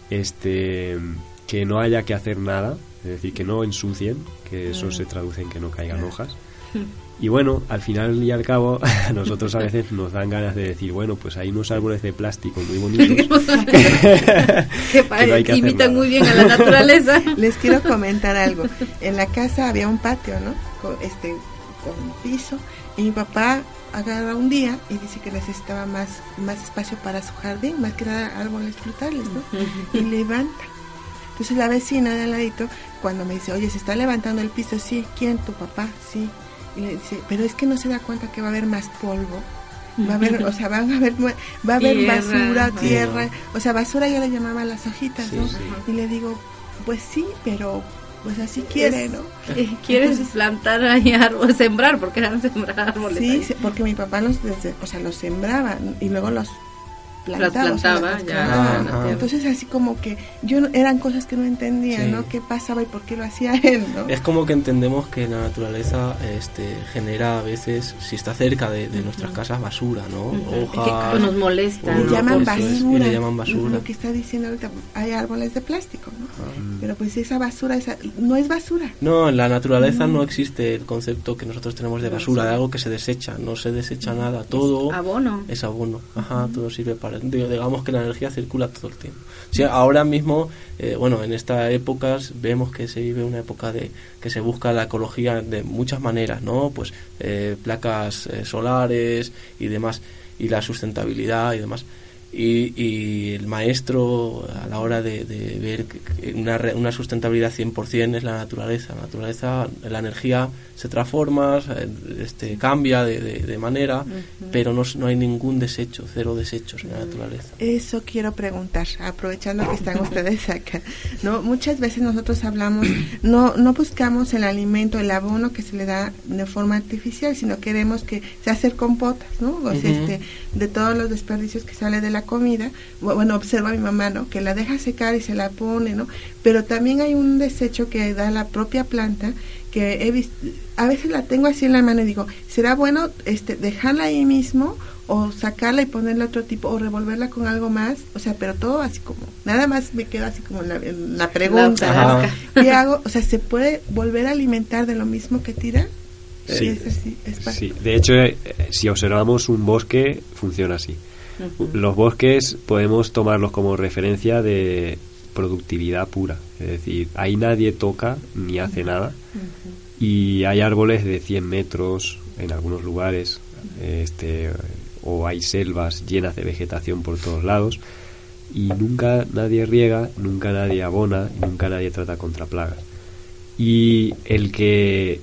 este, que no haya que hacer nada, es decir, que no ensucien, que eso se traduce en que no caigan hojas. Y bueno, al final y al cabo, a nosotros a veces nos dan ganas de decir, bueno, pues hay unos árboles de plástico muy bonitos que, imitan muy bien a la naturaleza. Les quiero comentar algo. En la casa había un patio, ¿no? Con, este, con piso. Y mi papá agarra un día y dice que necesitaba más, más espacio para su jardín, más que nada árboles frutales, ¿no? y levanta. Entonces la vecina de al ladito, cuando me dice, oye, se está levantando el piso, sí, ¿quién? Tu papá, sí y le dice, pero es que no se da cuenta que va a haber más polvo. Va a haber, o sea, van a haber, va a haber basura, tierra, o sea, basura yo le llamaba las hojitas, ¿no? Y le digo, pues sí, pero pues así quiere, ¿no? Quieres plantar ahí árboles, sembrar, porque eran sembrar árboles. Sí, porque mi papá los, desde, o sea, los sembraba y luego los plantaba, ya. Entonces así como que yo eran cosas que no entendía, ¿no? ¿Qué pasaba y por qué lo hacía él, ¿no? Es como que entendemos que la naturaleza este, genera a veces, si está cerca de, nuestras casas, basura, ¿no? Hojas. Que nos molesta. Le llaman basura. le llaman basura. Lo que está diciendo ahorita, hay árboles de plástico, ¿no? Pero pues esa basura esa, no es basura. No, en la naturaleza no. existe el concepto que nosotros tenemos de basura, de algo que se desecha, no se desecha nada, todo es abono. Es abono, ajá, todo sirve para digamos que la energía circula todo el tiempo. ahora mismo, eh, bueno, en estas épocas vemos que se vive una época de que se busca la ecología de muchas maneras, ¿no? Pues eh, placas eh, solares y demás, y la sustentabilidad y demás. Y, el maestro a la hora de, ver una, una sustentabilidad 100% es la naturaleza. La naturaleza, la energía se transforma, este, cambia de, de, manera, pero no, no, hay ningún desecho, cero desechos en la naturaleza. Eso quiero preguntar, aprovechando que están ustedes acá. no Muchas veces nosotros hablamos, no, no buscamos el alimento, el abono que se le da de forma artificial, sino queremos que se hacer compotas, ¿no? O sea, este, de todos los desperdicios que sale de la comida. Bueno, observa a mi mamá, ¿no? Que la deja secar y se la pone, ¿no? Pero también hay un desecho que da la propia planta que he visto, a veces la tengo así en la mano y digo, ¿será bueno este dejarla ahí mismo o sacarla y ponerle otro tipo o revolverla con algo más? O sea, pero todo así como, nada más me queda así como la, la pregunta, ¿qué hago? O sea, ¿se puede volver a alimentar de lo mismo que tira? Sí, sí, de hecho, eh, si observamos un bosque, funciona así. Los bosques podemos tomarlos como referencia de productividad pura. Es decir, ahí nadie toca ni hace nada. Y hay árboles de 100 metros en algunos lugares. Este, o hay selvas llenas de vegetación por todos lados y nunca nadie riega, nunca nadie abona, nunca nadie trata contra plagas. Y el que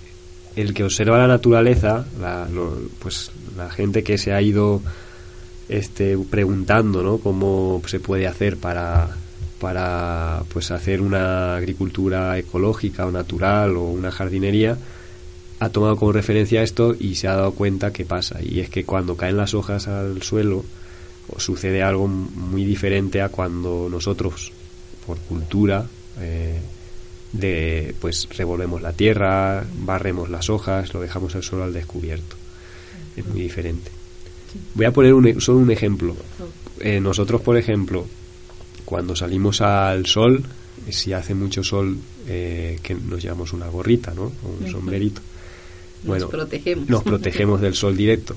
el que observa la naturaleza, la, pues la gente que se ha ido este, preguntando ¿no? cómo se puede hacer para, para pues hacer una agricultura ecológica o natural o una jardinería, ha tomado como referencia esto y se ha dado cuenta que pasa. Y es que cuando caen las hojas al suelo, sucede algo muy diferente a cuando nosotros, por cultura, eh, de, pues revolvemos la tierra, barremos las hojas, lo dejamos al suelo al descubierto. Es muy diferente. Voy a poner un, solo un ejemplo. Eh, nosotros, por ejemplo, cuando salimos al sol, si hace mucho sol, eh, que nos llevamos una gorrita, ¿no? O un sombrerito. Bueno, nos protegemos. Nos protegemos del sol directo.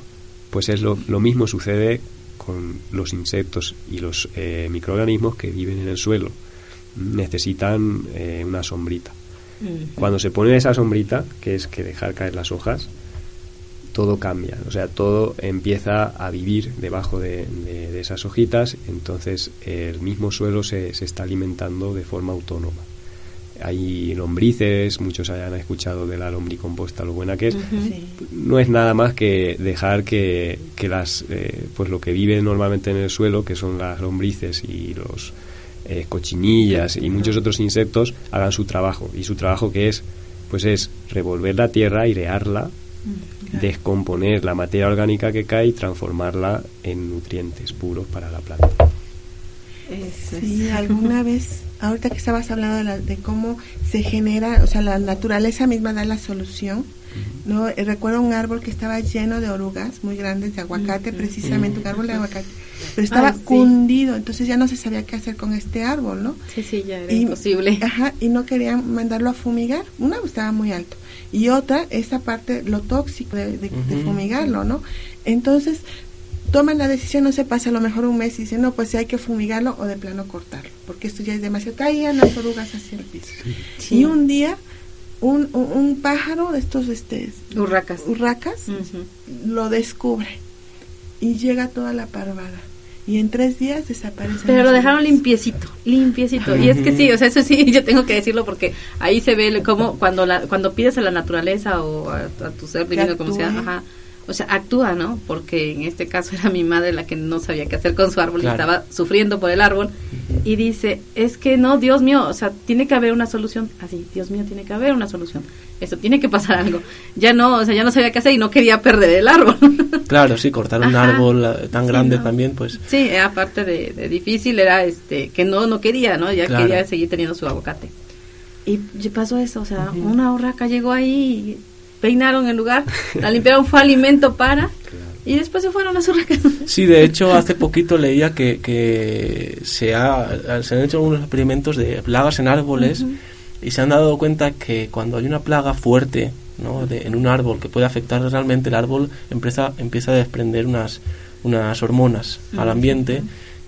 Pues es lo, lo mismo sucede con los insectos y los eh, microorganismos que viven en el suelo. Necesitan eh, una sombrita. Cuando se pone esa sombrita, que es que dejar caer las hojas, todo cambia, o sea, todo empieza a vivir debajo de, esas hojitas, entonces el mismo suelo se, se, está alimentando de forma autónoma. Hay lombrices, muchos hayan escuchado de la lombricomposta, lo buena que es. No es nada más que dejar que, que las, eh, pues lo que vive normalmente en el suelo, que son las lombrices y los eh, cochinillas y muchos otros insectos, hagan su trabajo. Y su trabajo que es, pues es revolver la tierra, airearla, descomponer la materia orgánica que cae y transformarla en nutrientes puros para la planta. Sí, alguna vez, ahorita que estabas hablando de, cómo se genera, o sea, la naturaleza misma da la solución. ¿no? Eh, recuerdo un árbol que estaba lleno de orugas muy grandes de aguacate, precisamente un árbol de aguacate, pero estaba cundido, entonces ya no se sabía qué hacer con este árbol, ¿no? Sí, sí, ya era imposible. Ajá, y no querían mandarlo a fumigar, una estaba muy alto, y otra, esa parte, lo tóxico de, de fumigarlo, ¿no? Entonces, toman la decisión, no se pasa a lo mejor un mes y dicen, no, pues si hay que fumigarlo o de plano cortarlo, porque esto ya es demasiado. Caían las orugas hacia el piso. Y un día, un, un, pájaro de estos este, urracas, urracas lo descubre y llega toda la parvada. Y en tres días desaparece. Pero lo dejaron limpiecito, limpiecito. Y es que sí, o sea, eso sí, yo tengo que decirlo porque ahí se ve como cuando la, cuando pides a la naturaleza o a, tu ser divino, como sea, ajá, o sea, actúa, ¿no? Porque en este caso era mi madre la que no sabía qué hacer con su árbol y estaba sufriendo por el árbol. Y dice, es que no, Dios mío, o sea, tiene que haber una solución. Así, Dios mío, tiene que haber una solución. Eso, tiene que pasar algo. Ya no, o sea, ya no sabía qué hacer y no quería perder el árbol. claro, sí, cortar un árbol eh, tan grande también, pues. Sí, aparte de, difícil, era este que no, no quería, ¿no? Ya quería seguir teniendo su aguacate. Y pasó eso, o sea, una urraca llegó ahí y peinaron el lugar, la limpiaron, fue alimento para... Y después se fueron a su Sí, de hecho, hace poquito leía que, que se, ha, se han hecho algunos experimentos de plagas en árboles y se han dado cuenta que cuando hay una plaga fuerte ¿no? de, en un árbol que puede afectar realmente, el árbol empieza, empieza a desprender unas, unas hormonas al ambiente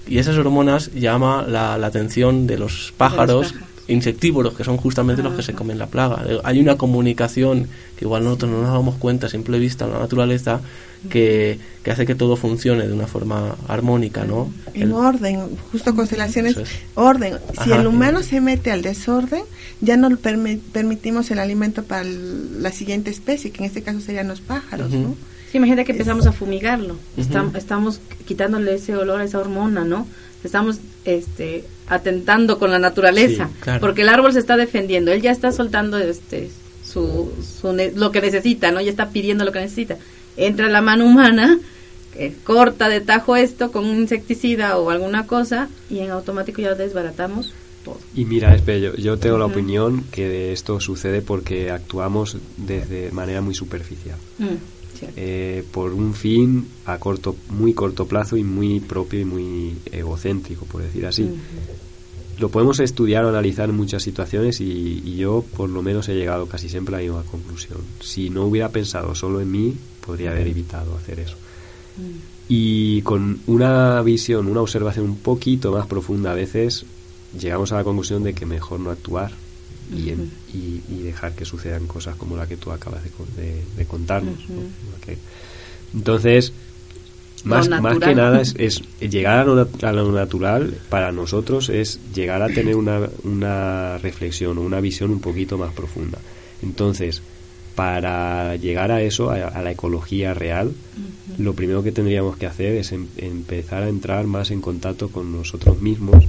y esas hormonas llama la, la atención de los pájaros insectívoros, que son justamente los que se comen la plaga. Eh, hay una comunicación que igual nosotros no nos damos cuenta a simple vista en la naturaleza que, que hace que todo funcione de una forma armónica, ¿no? En orden, justo constelaciones, orden. Si el humano se mete al desorden, ya no permitimos el alimento para la siguiente especie, que en este caso serían los pájaros, ¿no? Sí, imagínate que empezamos a fumigarlo, estamos, estamos quitándole ese olor a esa hormona, ¿no? Estamos este, atentando con la naturaleza, porque el árbol se está defendiendo, él ya está soltando este, su, lo que necesita, ¿no? Ya está pidiendo lo que necesita. Entra la mano humana, corta de tajo esto con un insecticida o alguna cosa y en automático ya desbaratamos todo. Y mira, Espello, yo tengo la opinión que esto sucede porque actuamos desde manera muy superficial. Mm. Eh, por un fin a corto, muy corto plazo y muy propio y muy egocéntrico, por decir así. Lo podemos estudiar o analizar en muchas situaciones y, yo por lo menos he llegado casi siempre a la misma conclusión. Si no hubiera pensado solo en mí, podría haber evitado hacer eso. Y con una visión, una observación un poquito más profunda a veces, llegamos a la conclusión de que mejor no actuar y, y, dejar que sucedan cosas como la que tú acabas de, de, contarnos. Entonces, más, más que nada es, es llegar a lo, a lo natural para nosotros es llegar a tener una, una reflexión o una visión un poquito más profunda. Entonces, para llegar a eso, a, a la ecología real, lo primero que tendríamos que hacer es em- empezar a entrar más en contacto con nosotros mismos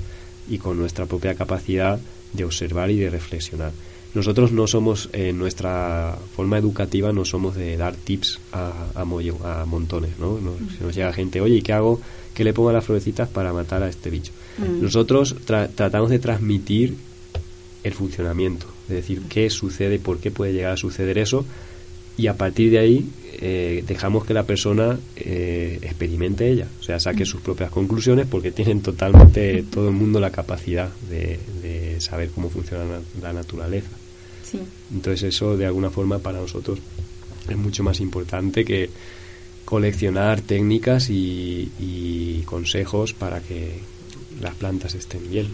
y con nuestra propia capacidad de observar y de reflexionar. Nosotros no somos, en nuestra forma educativa, no somos de dar tips a, a, mollo- a montones, ¿no? Nos, si nos llega gente, oye, ¿y qué hago? ¿Qué le pongo a las florecitas para matar a este bicho? Mm. Nosotros tra- tratamos de transmitir el funcionamiento, es decir, qué sucede, por qué puede llegar a suceder eso, y a partir de ahí eh, dejamos que la persona eh, experimente ella, o sea, saque sus propias conclusiones porque tienen totalmente todo el mundo la capacidad de, de saber cómo funciona la, la naturaleza. Sí. Entonces eso de alguna forma para nosotros es mucho más importante que coleccionar técnicas y, y consejos para que las plantas estén bien.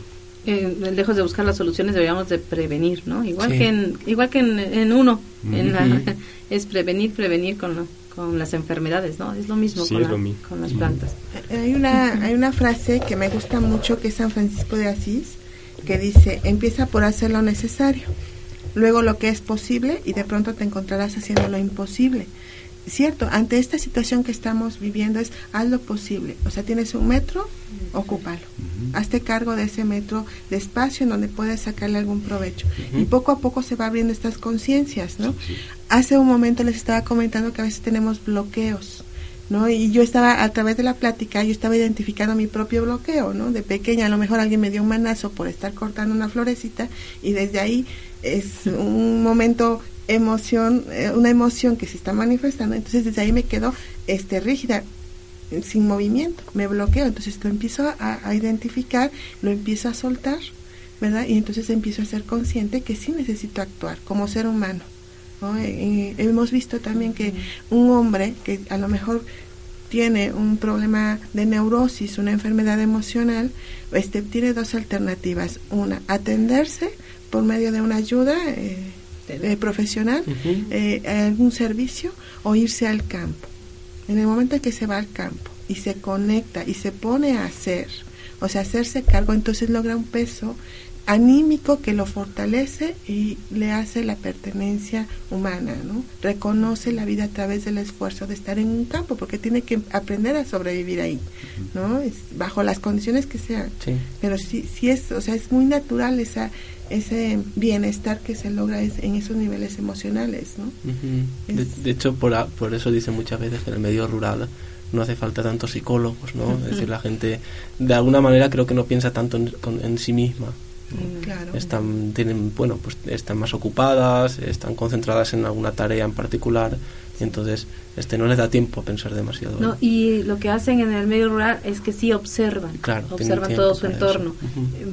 Eh, lejos de buscar las soluciones deberíamos de prevenir, ¿no? Igual Sí. que en, igual que en, en uno, en la- es prevenir, prevenir con, la- con las enfermedades, ¿no? Es lo mismo, Sí, con, es la- lo mismo. con las plantas. Hay una, hay una frase que me gusta mucho que es San Francisco de Asís, que dice, empieza por hacer lo necesario, luego lo que es posible y de pronto te encontrarás haciendo lo imposible. Cierto, ante esta situación que estamos viviendo es haz lo posible. O sea, tienes un metro, ocúpalo. Hazte cargo de ese metro de espacio en donde puedes sacarle algún provecho. Y poco a poco se va abriendo estas conciencias, ¿no? Hace un momento les estaba comentando que a veces tenemos bloqueos. ¿no? Y yo estaba, a través de la plática, yo estaba identificando mi propio bloqueo, ¿no? De pequeña, a lo mejor alguien me dio un manazo por estar cortando una florecita y desde ahí es un momento emoción, eh, una emoción que se está manifestando, entonces desde ahí me quedo este, rígida, sin movimiento, me bloqueo, entonces lo empiezo a, a identificar, lo empiezo a soltar, ¿verdad? Y entonces empiezo a ser consciente que sí necesito actuar como ser humano. ¿no? Eh, eh, hemos visto también que un hombre que a lo mejor tiene un problema de neurosis, una enfermedad emocional, este, tiene dos alternativas. Una, atenderse por medio de una ayuda eh, eh, profesional, eh, algún servicio, o irse al campo. En el momento en que se va al campo y se conecta y se pone a hacer, o sea, hacerse cargo, entonces logra un peso anímico que lo fortalece y le hace la pertenencia humana, ¿no? Reconoce la vida a través del esfuerzo de estar en un campo, porque tiene que aprender a sobrevivir ahí, ¿no? Es bajo las condiciones que sean. Sí. Pero sí, sí es, o sea, es muy natural esa ese bienestar que se logra es- en esos niveles emocionales, ¿no? Ujú. De, de hecho, por, por eso dicen muchas veces que en el medio rural no hace falta tantos psicólogos, ¿no? Es decir, la gente de alguna manera creo que no piensa tanto en, con- en sí misma. Claro. Están, tienen, bueno, pues están más ocupadas, están concentradas en alguna tarea en particular, entonces este no les da tiempo a pensar demasiado. No, y lo que hacen en el medio rural es que sí observan, Claro, observan todo su entorno,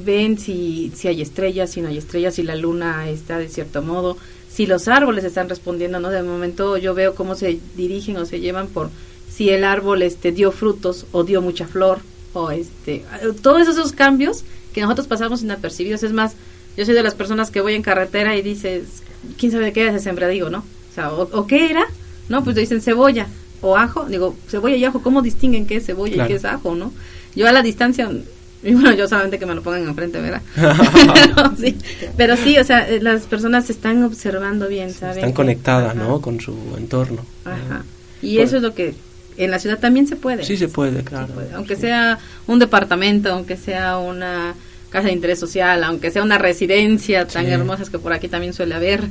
ven si, si hay estrellas, si no hay estrellas, si la luna está de cierto modo, si los árboles están respondiendo, ¿no? De momento yo veo cómo se dirigen o se llevan por si el árbol este dio frutos o dio mucha flor o este todos esos cambios que nosotros pasamos inapercibidos, es más, yo soy de las personas que voy en carretera y dices, quién sabe qué era ese sembradío, ¿no? O sea, o, o qué era, ¿no? Pues dicen cebolla o ajo, digo, cebolla y ajo, ¿cómo distinguen qué es cebolla Claro. y qué es ajo, no? Yo a la distancia, y bueno, yo solamente que me lo pongan enfrente, ¿verdad? pero, sí, pero sí, o sea, eh, las personas se están observando bien, ¿saben? Están conectadas, ¿no? Con su entorno. Ajá. Y eso es lo que en la ciudad también se puede. Sí se puede, claro. Aunque sea un departamento, aunque sea una casa de interés social, aunque sea una residencia tan Sí. hermosas que por aquí también suele haber.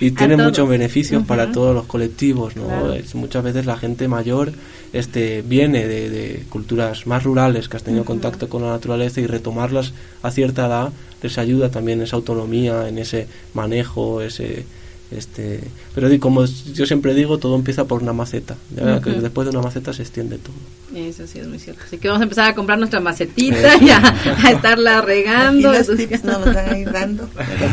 Y tiene muchos beneficios para todos los colectivos, ¿no? Claro. Es- muchas veces la gente mayor este, viene de, de culturas más rurales que has tenido contacto con la naturaleza y retomarlas a cierta edad les ayuda también en esa autonomía, en ese manejo, ese... Este, pero como yo siempre digo, todo empieza por una maceta. Ya verá que después de una maceta se extiende todo. Eso sí es muy cierto. Así que vamos a empezar a comprar nuestra macetita y a, a estarla regando. Aquí los tips nos los van a ir dando.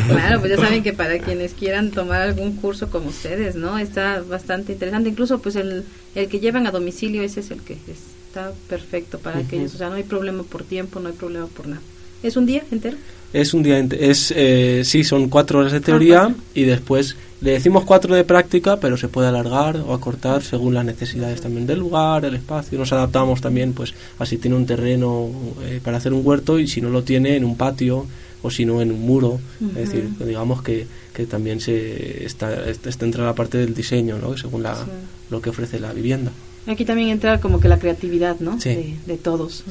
Claro, pues ya saben que para quienes quieran tomar algún curso como ustedes, ¿no? Está bastante interesante. Incluso pues el, el que llevan a domicilio, ese es el que está perfecto para Ujú. aquellos. O sea, no hay problema por tiempo, no hay problema por nada. ¿Es un día entero? Es un día, es eh, sí, son cuatro horas de teoría y después le decimos cuatro de práctica, pero se puede alargar o acortar según las necesidades también del lugar, el espacio. Nos adaptamos también, pues, a si tiene un terreno eh, para hacer un huerto y si no lo tiene en un patio o si no en un muro. Es decir, digamos que, que también se está, está entra la parte del diseño, ¿no? Según la, lo que ofrece la vivienda. Aquí también entra como que la creatividad, ¿no? De, de, todos.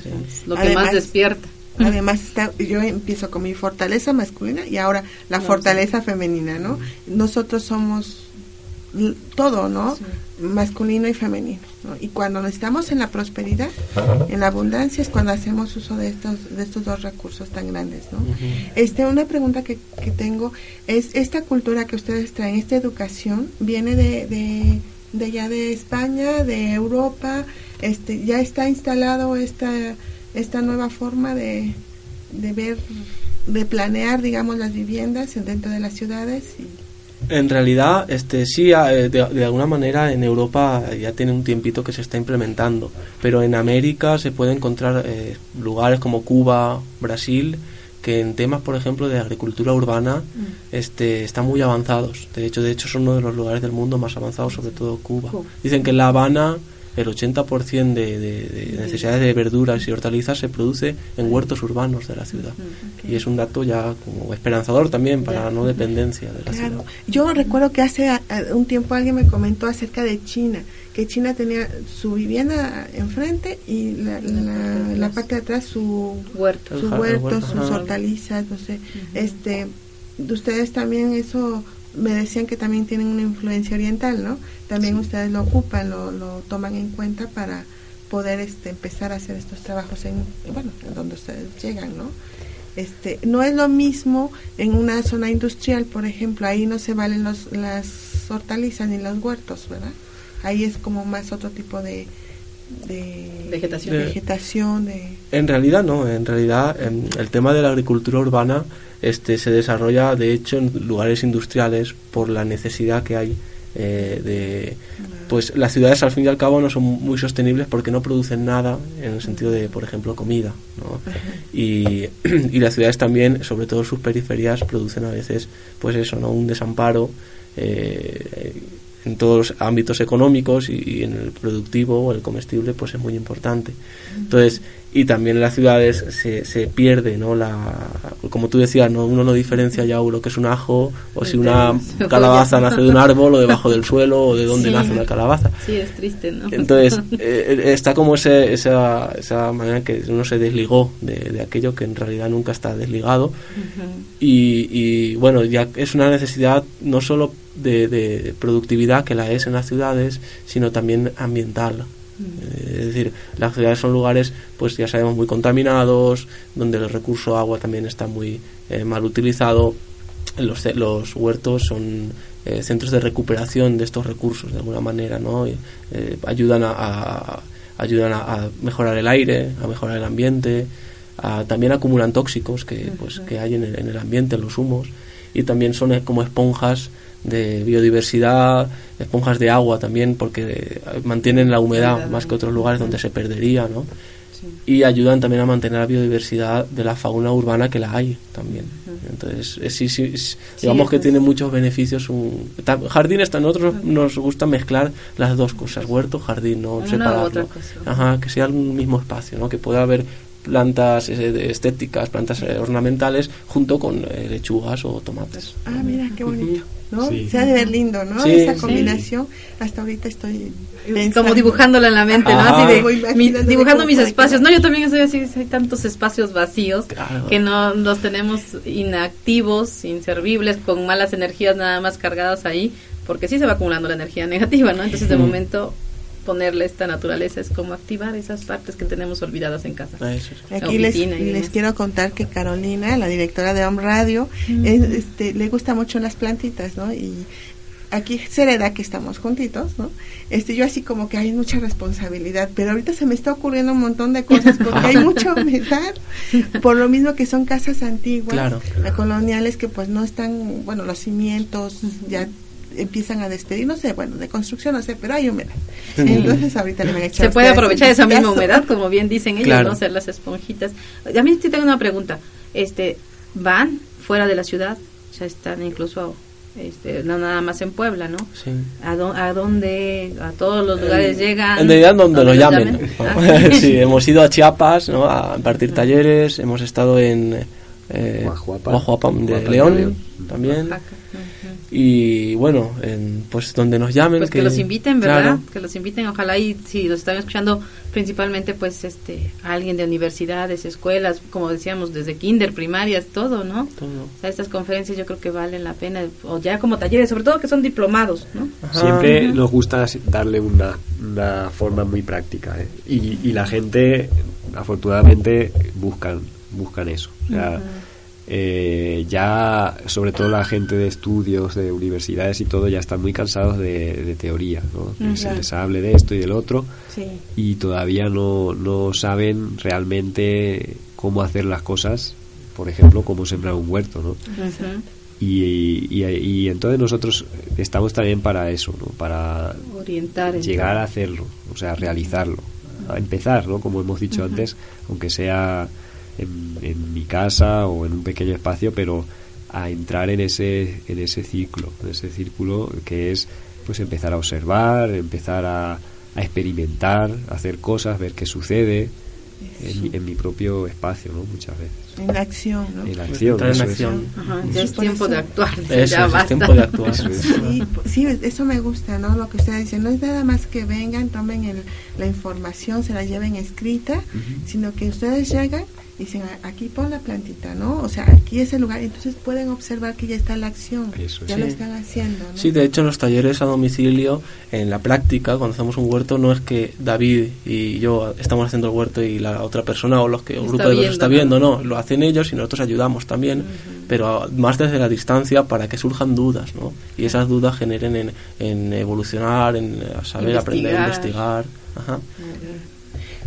lo que más despierta. Además, está, yo empiezo con mi fortaleza masculina y ahora la fortaleza femenina, ¿no? Nosotros somos todo, ¿no? Masculino y femenino. Y cuando estamos en la prosperidad, en la abundancia, es cuando hacemos uso de estos, de estos dos recursos tan grandes, ¿no? este, una pregunta que, que, tengo es, esta cultura que ustedes traen, esta educación, viene de, de, de ya de España, de Europa, este, ya está instalado esta esta nueva forma de, de ver, de planear, digamos, las viviendas dentro de las ciudades. En realidad, este sí, eh, de, alguna manera en Europa ya tiene un tiempito que se está implementando, pero en América se puede encontrar eh, lugares como Cuba, Brasil, que en temas, por ejemplo, de agricultura urbana, mm. este, están muy avanzados. De hecho, de hecho son uno de los lugares del mundo más avanzados, sobre todo Cuba. Dicen que en La Habana el 80% de, de, necesidades de verduras y hortalizas se produce en huertos urbanos de la ciudad. Y es un dato ya como esperanzador también para la no dependencia de la ciudad. Yo recuerdo que hace un tiempo alguien me comentó acerca de China, que China tenía su vivienda enfrente y la, la, parte de atrás su huerto, su huerto, sus hortalizas, no sé. Este, ustedes también eso me decían que también tienen una influencia oriental, ¿no? También ustedes lo ocupan, lo, lo toman en cuenta para poder este, empezar a hacer estos trabajos en, bueno, en donde ustedes llegan, ¿no? Este, no es lo mismo en una zona industrial, por ejemplo, ahí no se valen los, las hortalizas ni los huertos, ¿verdad? Ahí es como más otro tipo de, de vegetación. vegetación de... En realidad no, en realidad el tema de la agricultura urbana este se desarrolla de hecho en lugares industriales por la necesidad que hay eh, de pues las ciudades al fin y al cabo no son muy sostenibles porque no producen nada en el sentido de por ejemplo comida ¿no? y, y, las ciudades también sobre todo sus periferias producen a veces pues eso no un desamparo eh, en todos los ámbitos económicos y, en el productivo o el comestible pues es muy importante. Entonces y también en las ciudades se, se pierde no la como tú decías no uno no diferencia ya lo que es un ajo o si una calabaza nace de un árbol o debajo del suelo o de dónde nace una calabaza. Sí es triste no entonces eh, está como ese, esa, esa manera que uno se desligó de, de aquello que en realidad nunca está desligado. Y, y bueno ya es una necesidad no solo de, de productividad que la es en las ciudades sino también ambiental es decir, las ciudades son lugares, pues ya sabemos, muy contaminados, donde el recurso agua también está muy eh, mal utilizado. Los, los huertos son eh, centros de recuperación de estos recursos, de alguna manera, ¿no? Eh, ayudan a, ayudan a, mejorar el aire, a mejorar el ambiente, también acumulan tóxicos que, pues, que hay en el, en el ambiente, en los humos, y también son como esponjas de biodiversidad, esponjas de agua también, porque mantienen la humedad más que otros lugares donde se perdería, ¿no? Y ayudan también a mantener la biodiversidad de la fauna urbana que la hay también. Entonces, sí, sí, digamos que tiene muchos beneficios. Un, jardín, está, nosotros nos gusta mezclar las dos cosas, huerto, jardín, no separarlo. Ajá, que sea un mismo espacio, ¿no? Que pueda haber plantas eh, estéticas, plantas eh, ornamentales, junto con eh, lechugas o tomates. Ah, mira, qué bonito. ¿no? Se ha de ver lindo, ¿no? Esa combinación, hasta ahorita estoy como dibujándola en la mente, ¿no? Así de, dibujando mis espacios. No, yo también estoy así, hay tantos espacios vacíos que no los tenemos inactivos, inservibles, con malas energías nada más cargadas ahí, porque sí se va acumulando la energía negativa, ¿no? Entonces, de momento ponerle esta naturaleza es como activar esas partes que tenemos olvidadas en casa. Aquí les, les quiero contar que Carolina, la directora de Home Radio, este, le gusta mucho las plantitas, ¿no? Y aquí se le da que estamos juntitos, ¿no? Este, yo así como que hay mucha responsabilidad, pero ahorita se me está ocurriendo un montón de cosas porque hay mucha humedad, por lo mismo que son casas antiguas, coloniales que pues no están, bueno, los cimientos ya empiezan a despedir, no sé, bueno, de construcción no sé, pero hay humedad. Entonces ahorita le van a echar Se puede aprovechar esa misma humedad, como bien dicen ellos, ¿no? Hacer las esponjitas. A mí sí tengo una pregunta. Este, van fuera de la ciudad, o sea, están incluso este, no nada más en Puebla, ¿no? Sí. ¿A, dó- a dónde? A todos los lugares llegan. En realidad donde nos los llamen. Ah, sí, hemos ido a Chiapas ¿no? a impartir talleres, hemos estado en eh, Guajuapa. Guajuapa de Guajuapa de León, León. también. Oaxaca, ujú. Y bueno, en, pues donde nos llamen. Pues que, los inviten, ¿verdad? Claro. Que los inviten, ojalá y si los están escuchando principalmente pues este alguien de universidades, escuelas, como decíamos, desde kinder, primarias, todo, ¿no? Todo. O sea, estas conferencias yo creo que valen la pena, o ya como talleres, sobre todo que son diplomados, ¿no? Siempre nos gusta darle una, una forma muy práctica ¿eh? y, y la gente afortunadamente buscan buscan eso o sea, eh, ya sobre todo la gente de estudios de universidades y todo ya están muy cansados de, de teoría ¿no? Que Mm, se les hable de esto y del otro Sí. y todavía no, no saben realmente cómo hacer las cosas por ejemplo cómo sembrar un huerto ¿no? Y, y, y entonces nosotros estamos también para eso, ¿no? para Orientar. en llegar a hacerlo, o sea, realizarlo, a empezar, ¿no? como hemos dicho antes, aunque sea en, en mi casa o en un pequeño espacio, pero a entrar en ese, en ese ciclo, en ese círculo que es pues empezar a observar, empezar a, a experimentar, hacer cosas, ver qué sucede en, mi- en mi propio espacio, ¿no? Muchas veces. En la acción, ¿no? En la acción. Entrar en eso es. acción. Ajá, ya es tiempo de actuar. Eso ya es, es basta. tiempo de actuar. Eso es. Sí, p- sí, eso me gusta, ¿no? Lo que ustedes dicen, no es nada más que vengan, tomen el- la información, se la lleven escrita, sino que ustedes llegan dicen, "A- aquí pon la plantita, ¿no? O sea, aquí es el lugar, entonces pueden observar que ya está la acción, Eso es. ya Sí. lo están haciendo, ¿no? Sí, de hecho, en los talleres a domicilio, en la práctica, cuando hacemos un huerto, no es que David y yo estamos haciendo el huerto y la otra persona o los que el Está grupo de los está viendo, no, lo hacen ellos y nosotros ayudamos también, pero más desde la distancia para que surjan dudas, ¿no? Y esas dudas generen en, en evolucionar, en saber aprender, Investigar. investigar. Ajá.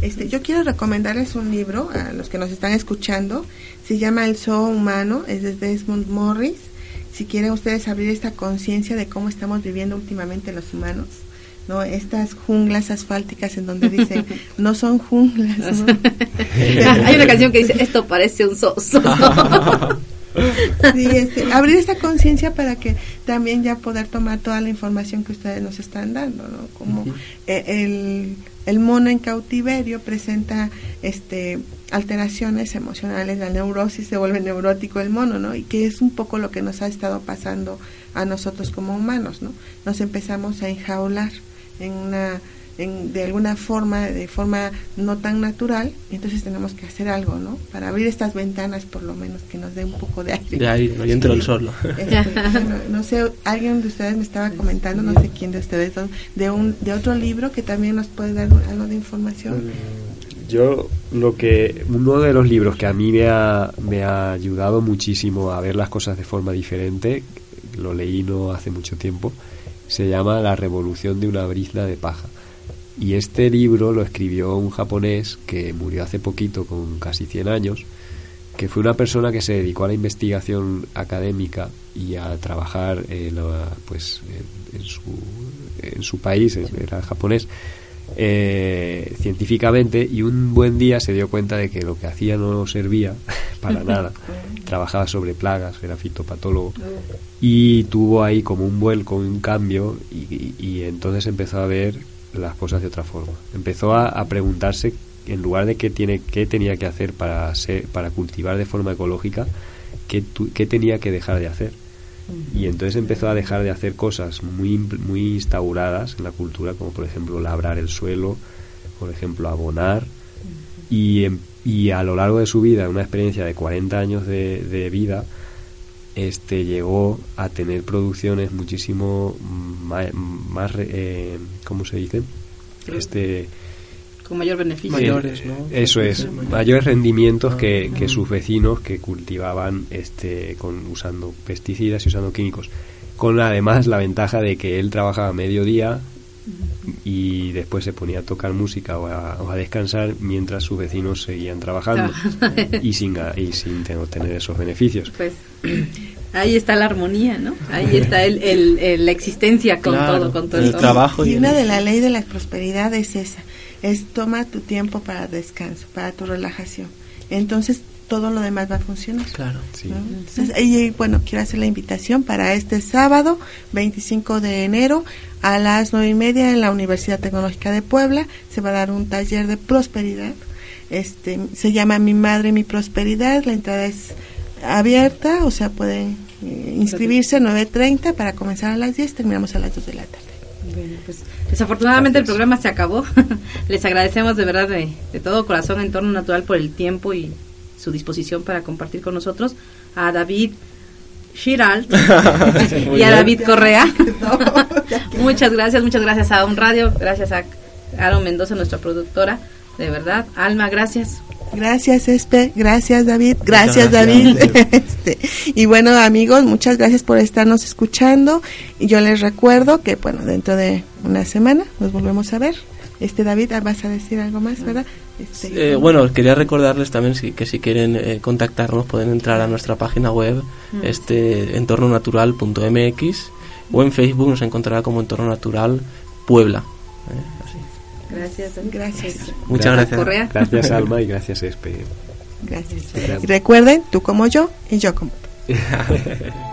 Este, yo quiero recomendarles un libro a los que nos están escuchando. Se llama El Zoo Humano, es de Desmond Morris. Si quieren ustedes abrir esta conciencia de cómo estamos viviendo últimamente los humanos, ¿no? Estas junglas asfálticas en donde dicen, no son junglas, ¿no? Hay una canción que dice, esto parece un soso. Sí, este, abrir esta conciencia para que también ya poder tomar toda la información que ustedes nos están dando, ¿no? Como eh, el, el mono en cautiverio presenta este alteraciones emocionales, la neurosis se vuelve neurótico el mono, ¿no? Y que es un poco lo que nos ha estado pasando a nosotros como humanos, ¿no? Nos empezamos a enjaular en una en, de alguna forma, de forma no tan natural, entonces tenemos que hacer algo, ¿no? Para abrir estas ventanas, por lo menos, que nos dé un poco de aire. De ahí, no, y entre el sol. Este, bueno, no sé, alguien de ustedes me estaba comentando, no sé quién de ustedes, de un de otro libro que también nos puede dar algo de información. Yo lo que uno de los libros que a mí me ha, me ha ayudado muchísimo a ver las cosas de forma diferente, lo leí no hace mucho tiempo, se llama La revolución de una brizna de paja. Y este libro lo escribió un japonés que murió hace poquito con casi 100 años, que fue una persona que se dedicó a la investigación académica y a trabajar en, la- pues, en, en su, en su país, era japonés, eh, científicamente y un buen día se dio cuenta de que lo que hacía no servía para nada. Trabajaba sobre plagas, era fitopatólogo y tuvo ahí como un vuelco, un cambio y, y- y entonces empezó a ver las cosas de otra forma. Empezó a, a preguntarse en lugar de qué tiene qué tenía que hacer para ser, para cultivar de forma ecológica, qué, tu- qué tenía que dejar de hacer. Y entonces empezó a dejar de hacer cosas muy, muy instauradas en la cultura, como por ejemplo labrar el suelo, por ejemplo abonar, y, em- y a lo largo de su vida, una experiencia de 40 años de, de vida, este llegó a tener producciones muchísimo más, eh, ¿cómo se dice? Este, Con mayor beneficio. Mayores, ¿no? eso es, mayores rendimientos que, que sus vecinos que cultivaban este con usando pesticidas y usando químicos. Con además la ventaja de que él trabajaba a mediodía y después se ponía a tocar música o a, o a descansar mientras sus vecinos seguían trabajando y sin, y sin ten- obtener esos beneficios. Pues ahí está la armonía, ¿no? Ahí está el, el- el- la existencia con Claro, todo, con todo el trabajo Y y una de la ley de la prosperidad es esa, es toma tu tiempo para descanso, para tu relajación. Entonces, todo lo demás va a funcionar. Claro, sí. ¿no? Entonces, y bueno, quiero hacer la invitación para este sábado, 25 de enero, a las nueve y media en la Universidad Tecnológica de Puebla. Se va a dar un taller de prosperidad. Este, se llama Mi Madre, Mi Prosperidad. La entrada es abierta, o sea, pueden eh, inscribirse a 9.30 para comenzar a las 10, terminamos a las 2 de la tarde. Bueno, pues desafortunadamente el programa se acabó. Les agradecemos de verdad de, de todo corazón Entorno Natural por el tiempo y su disposición para compartir con nosotros. A David Shiralt Muy y a. David Correa. muchas gracias, muchas gracias a Un Radio, gracias a Aaron Mendoza, nuestra productora. De verdad, Alma, gracias. Gracias, Espe. Gracias, David. Gracias, gracias. David. Este, y bueno, amigos, muchas gracias por estarnos escuchando. Y yo les recuerdo que, bueno, dentro de una semana nos volvemos a ver. Este, David, ah, vas a decir algo más, ¿verdad? Este, Eh, bueno, quería recordarles también si- que si quieren eh, contactarnos pueden entrar a nuestra página web, Mm. este entornonatural.mx o en Facebook nos encontrará como Entorno Natural Puebla. Eh, así. Gracias. Gracias. Muchas gracias. Correa. Gracias, Alma, y gracias, Espe. Gracias. Gracias. Y recuerden, tú como yo y yo como tú.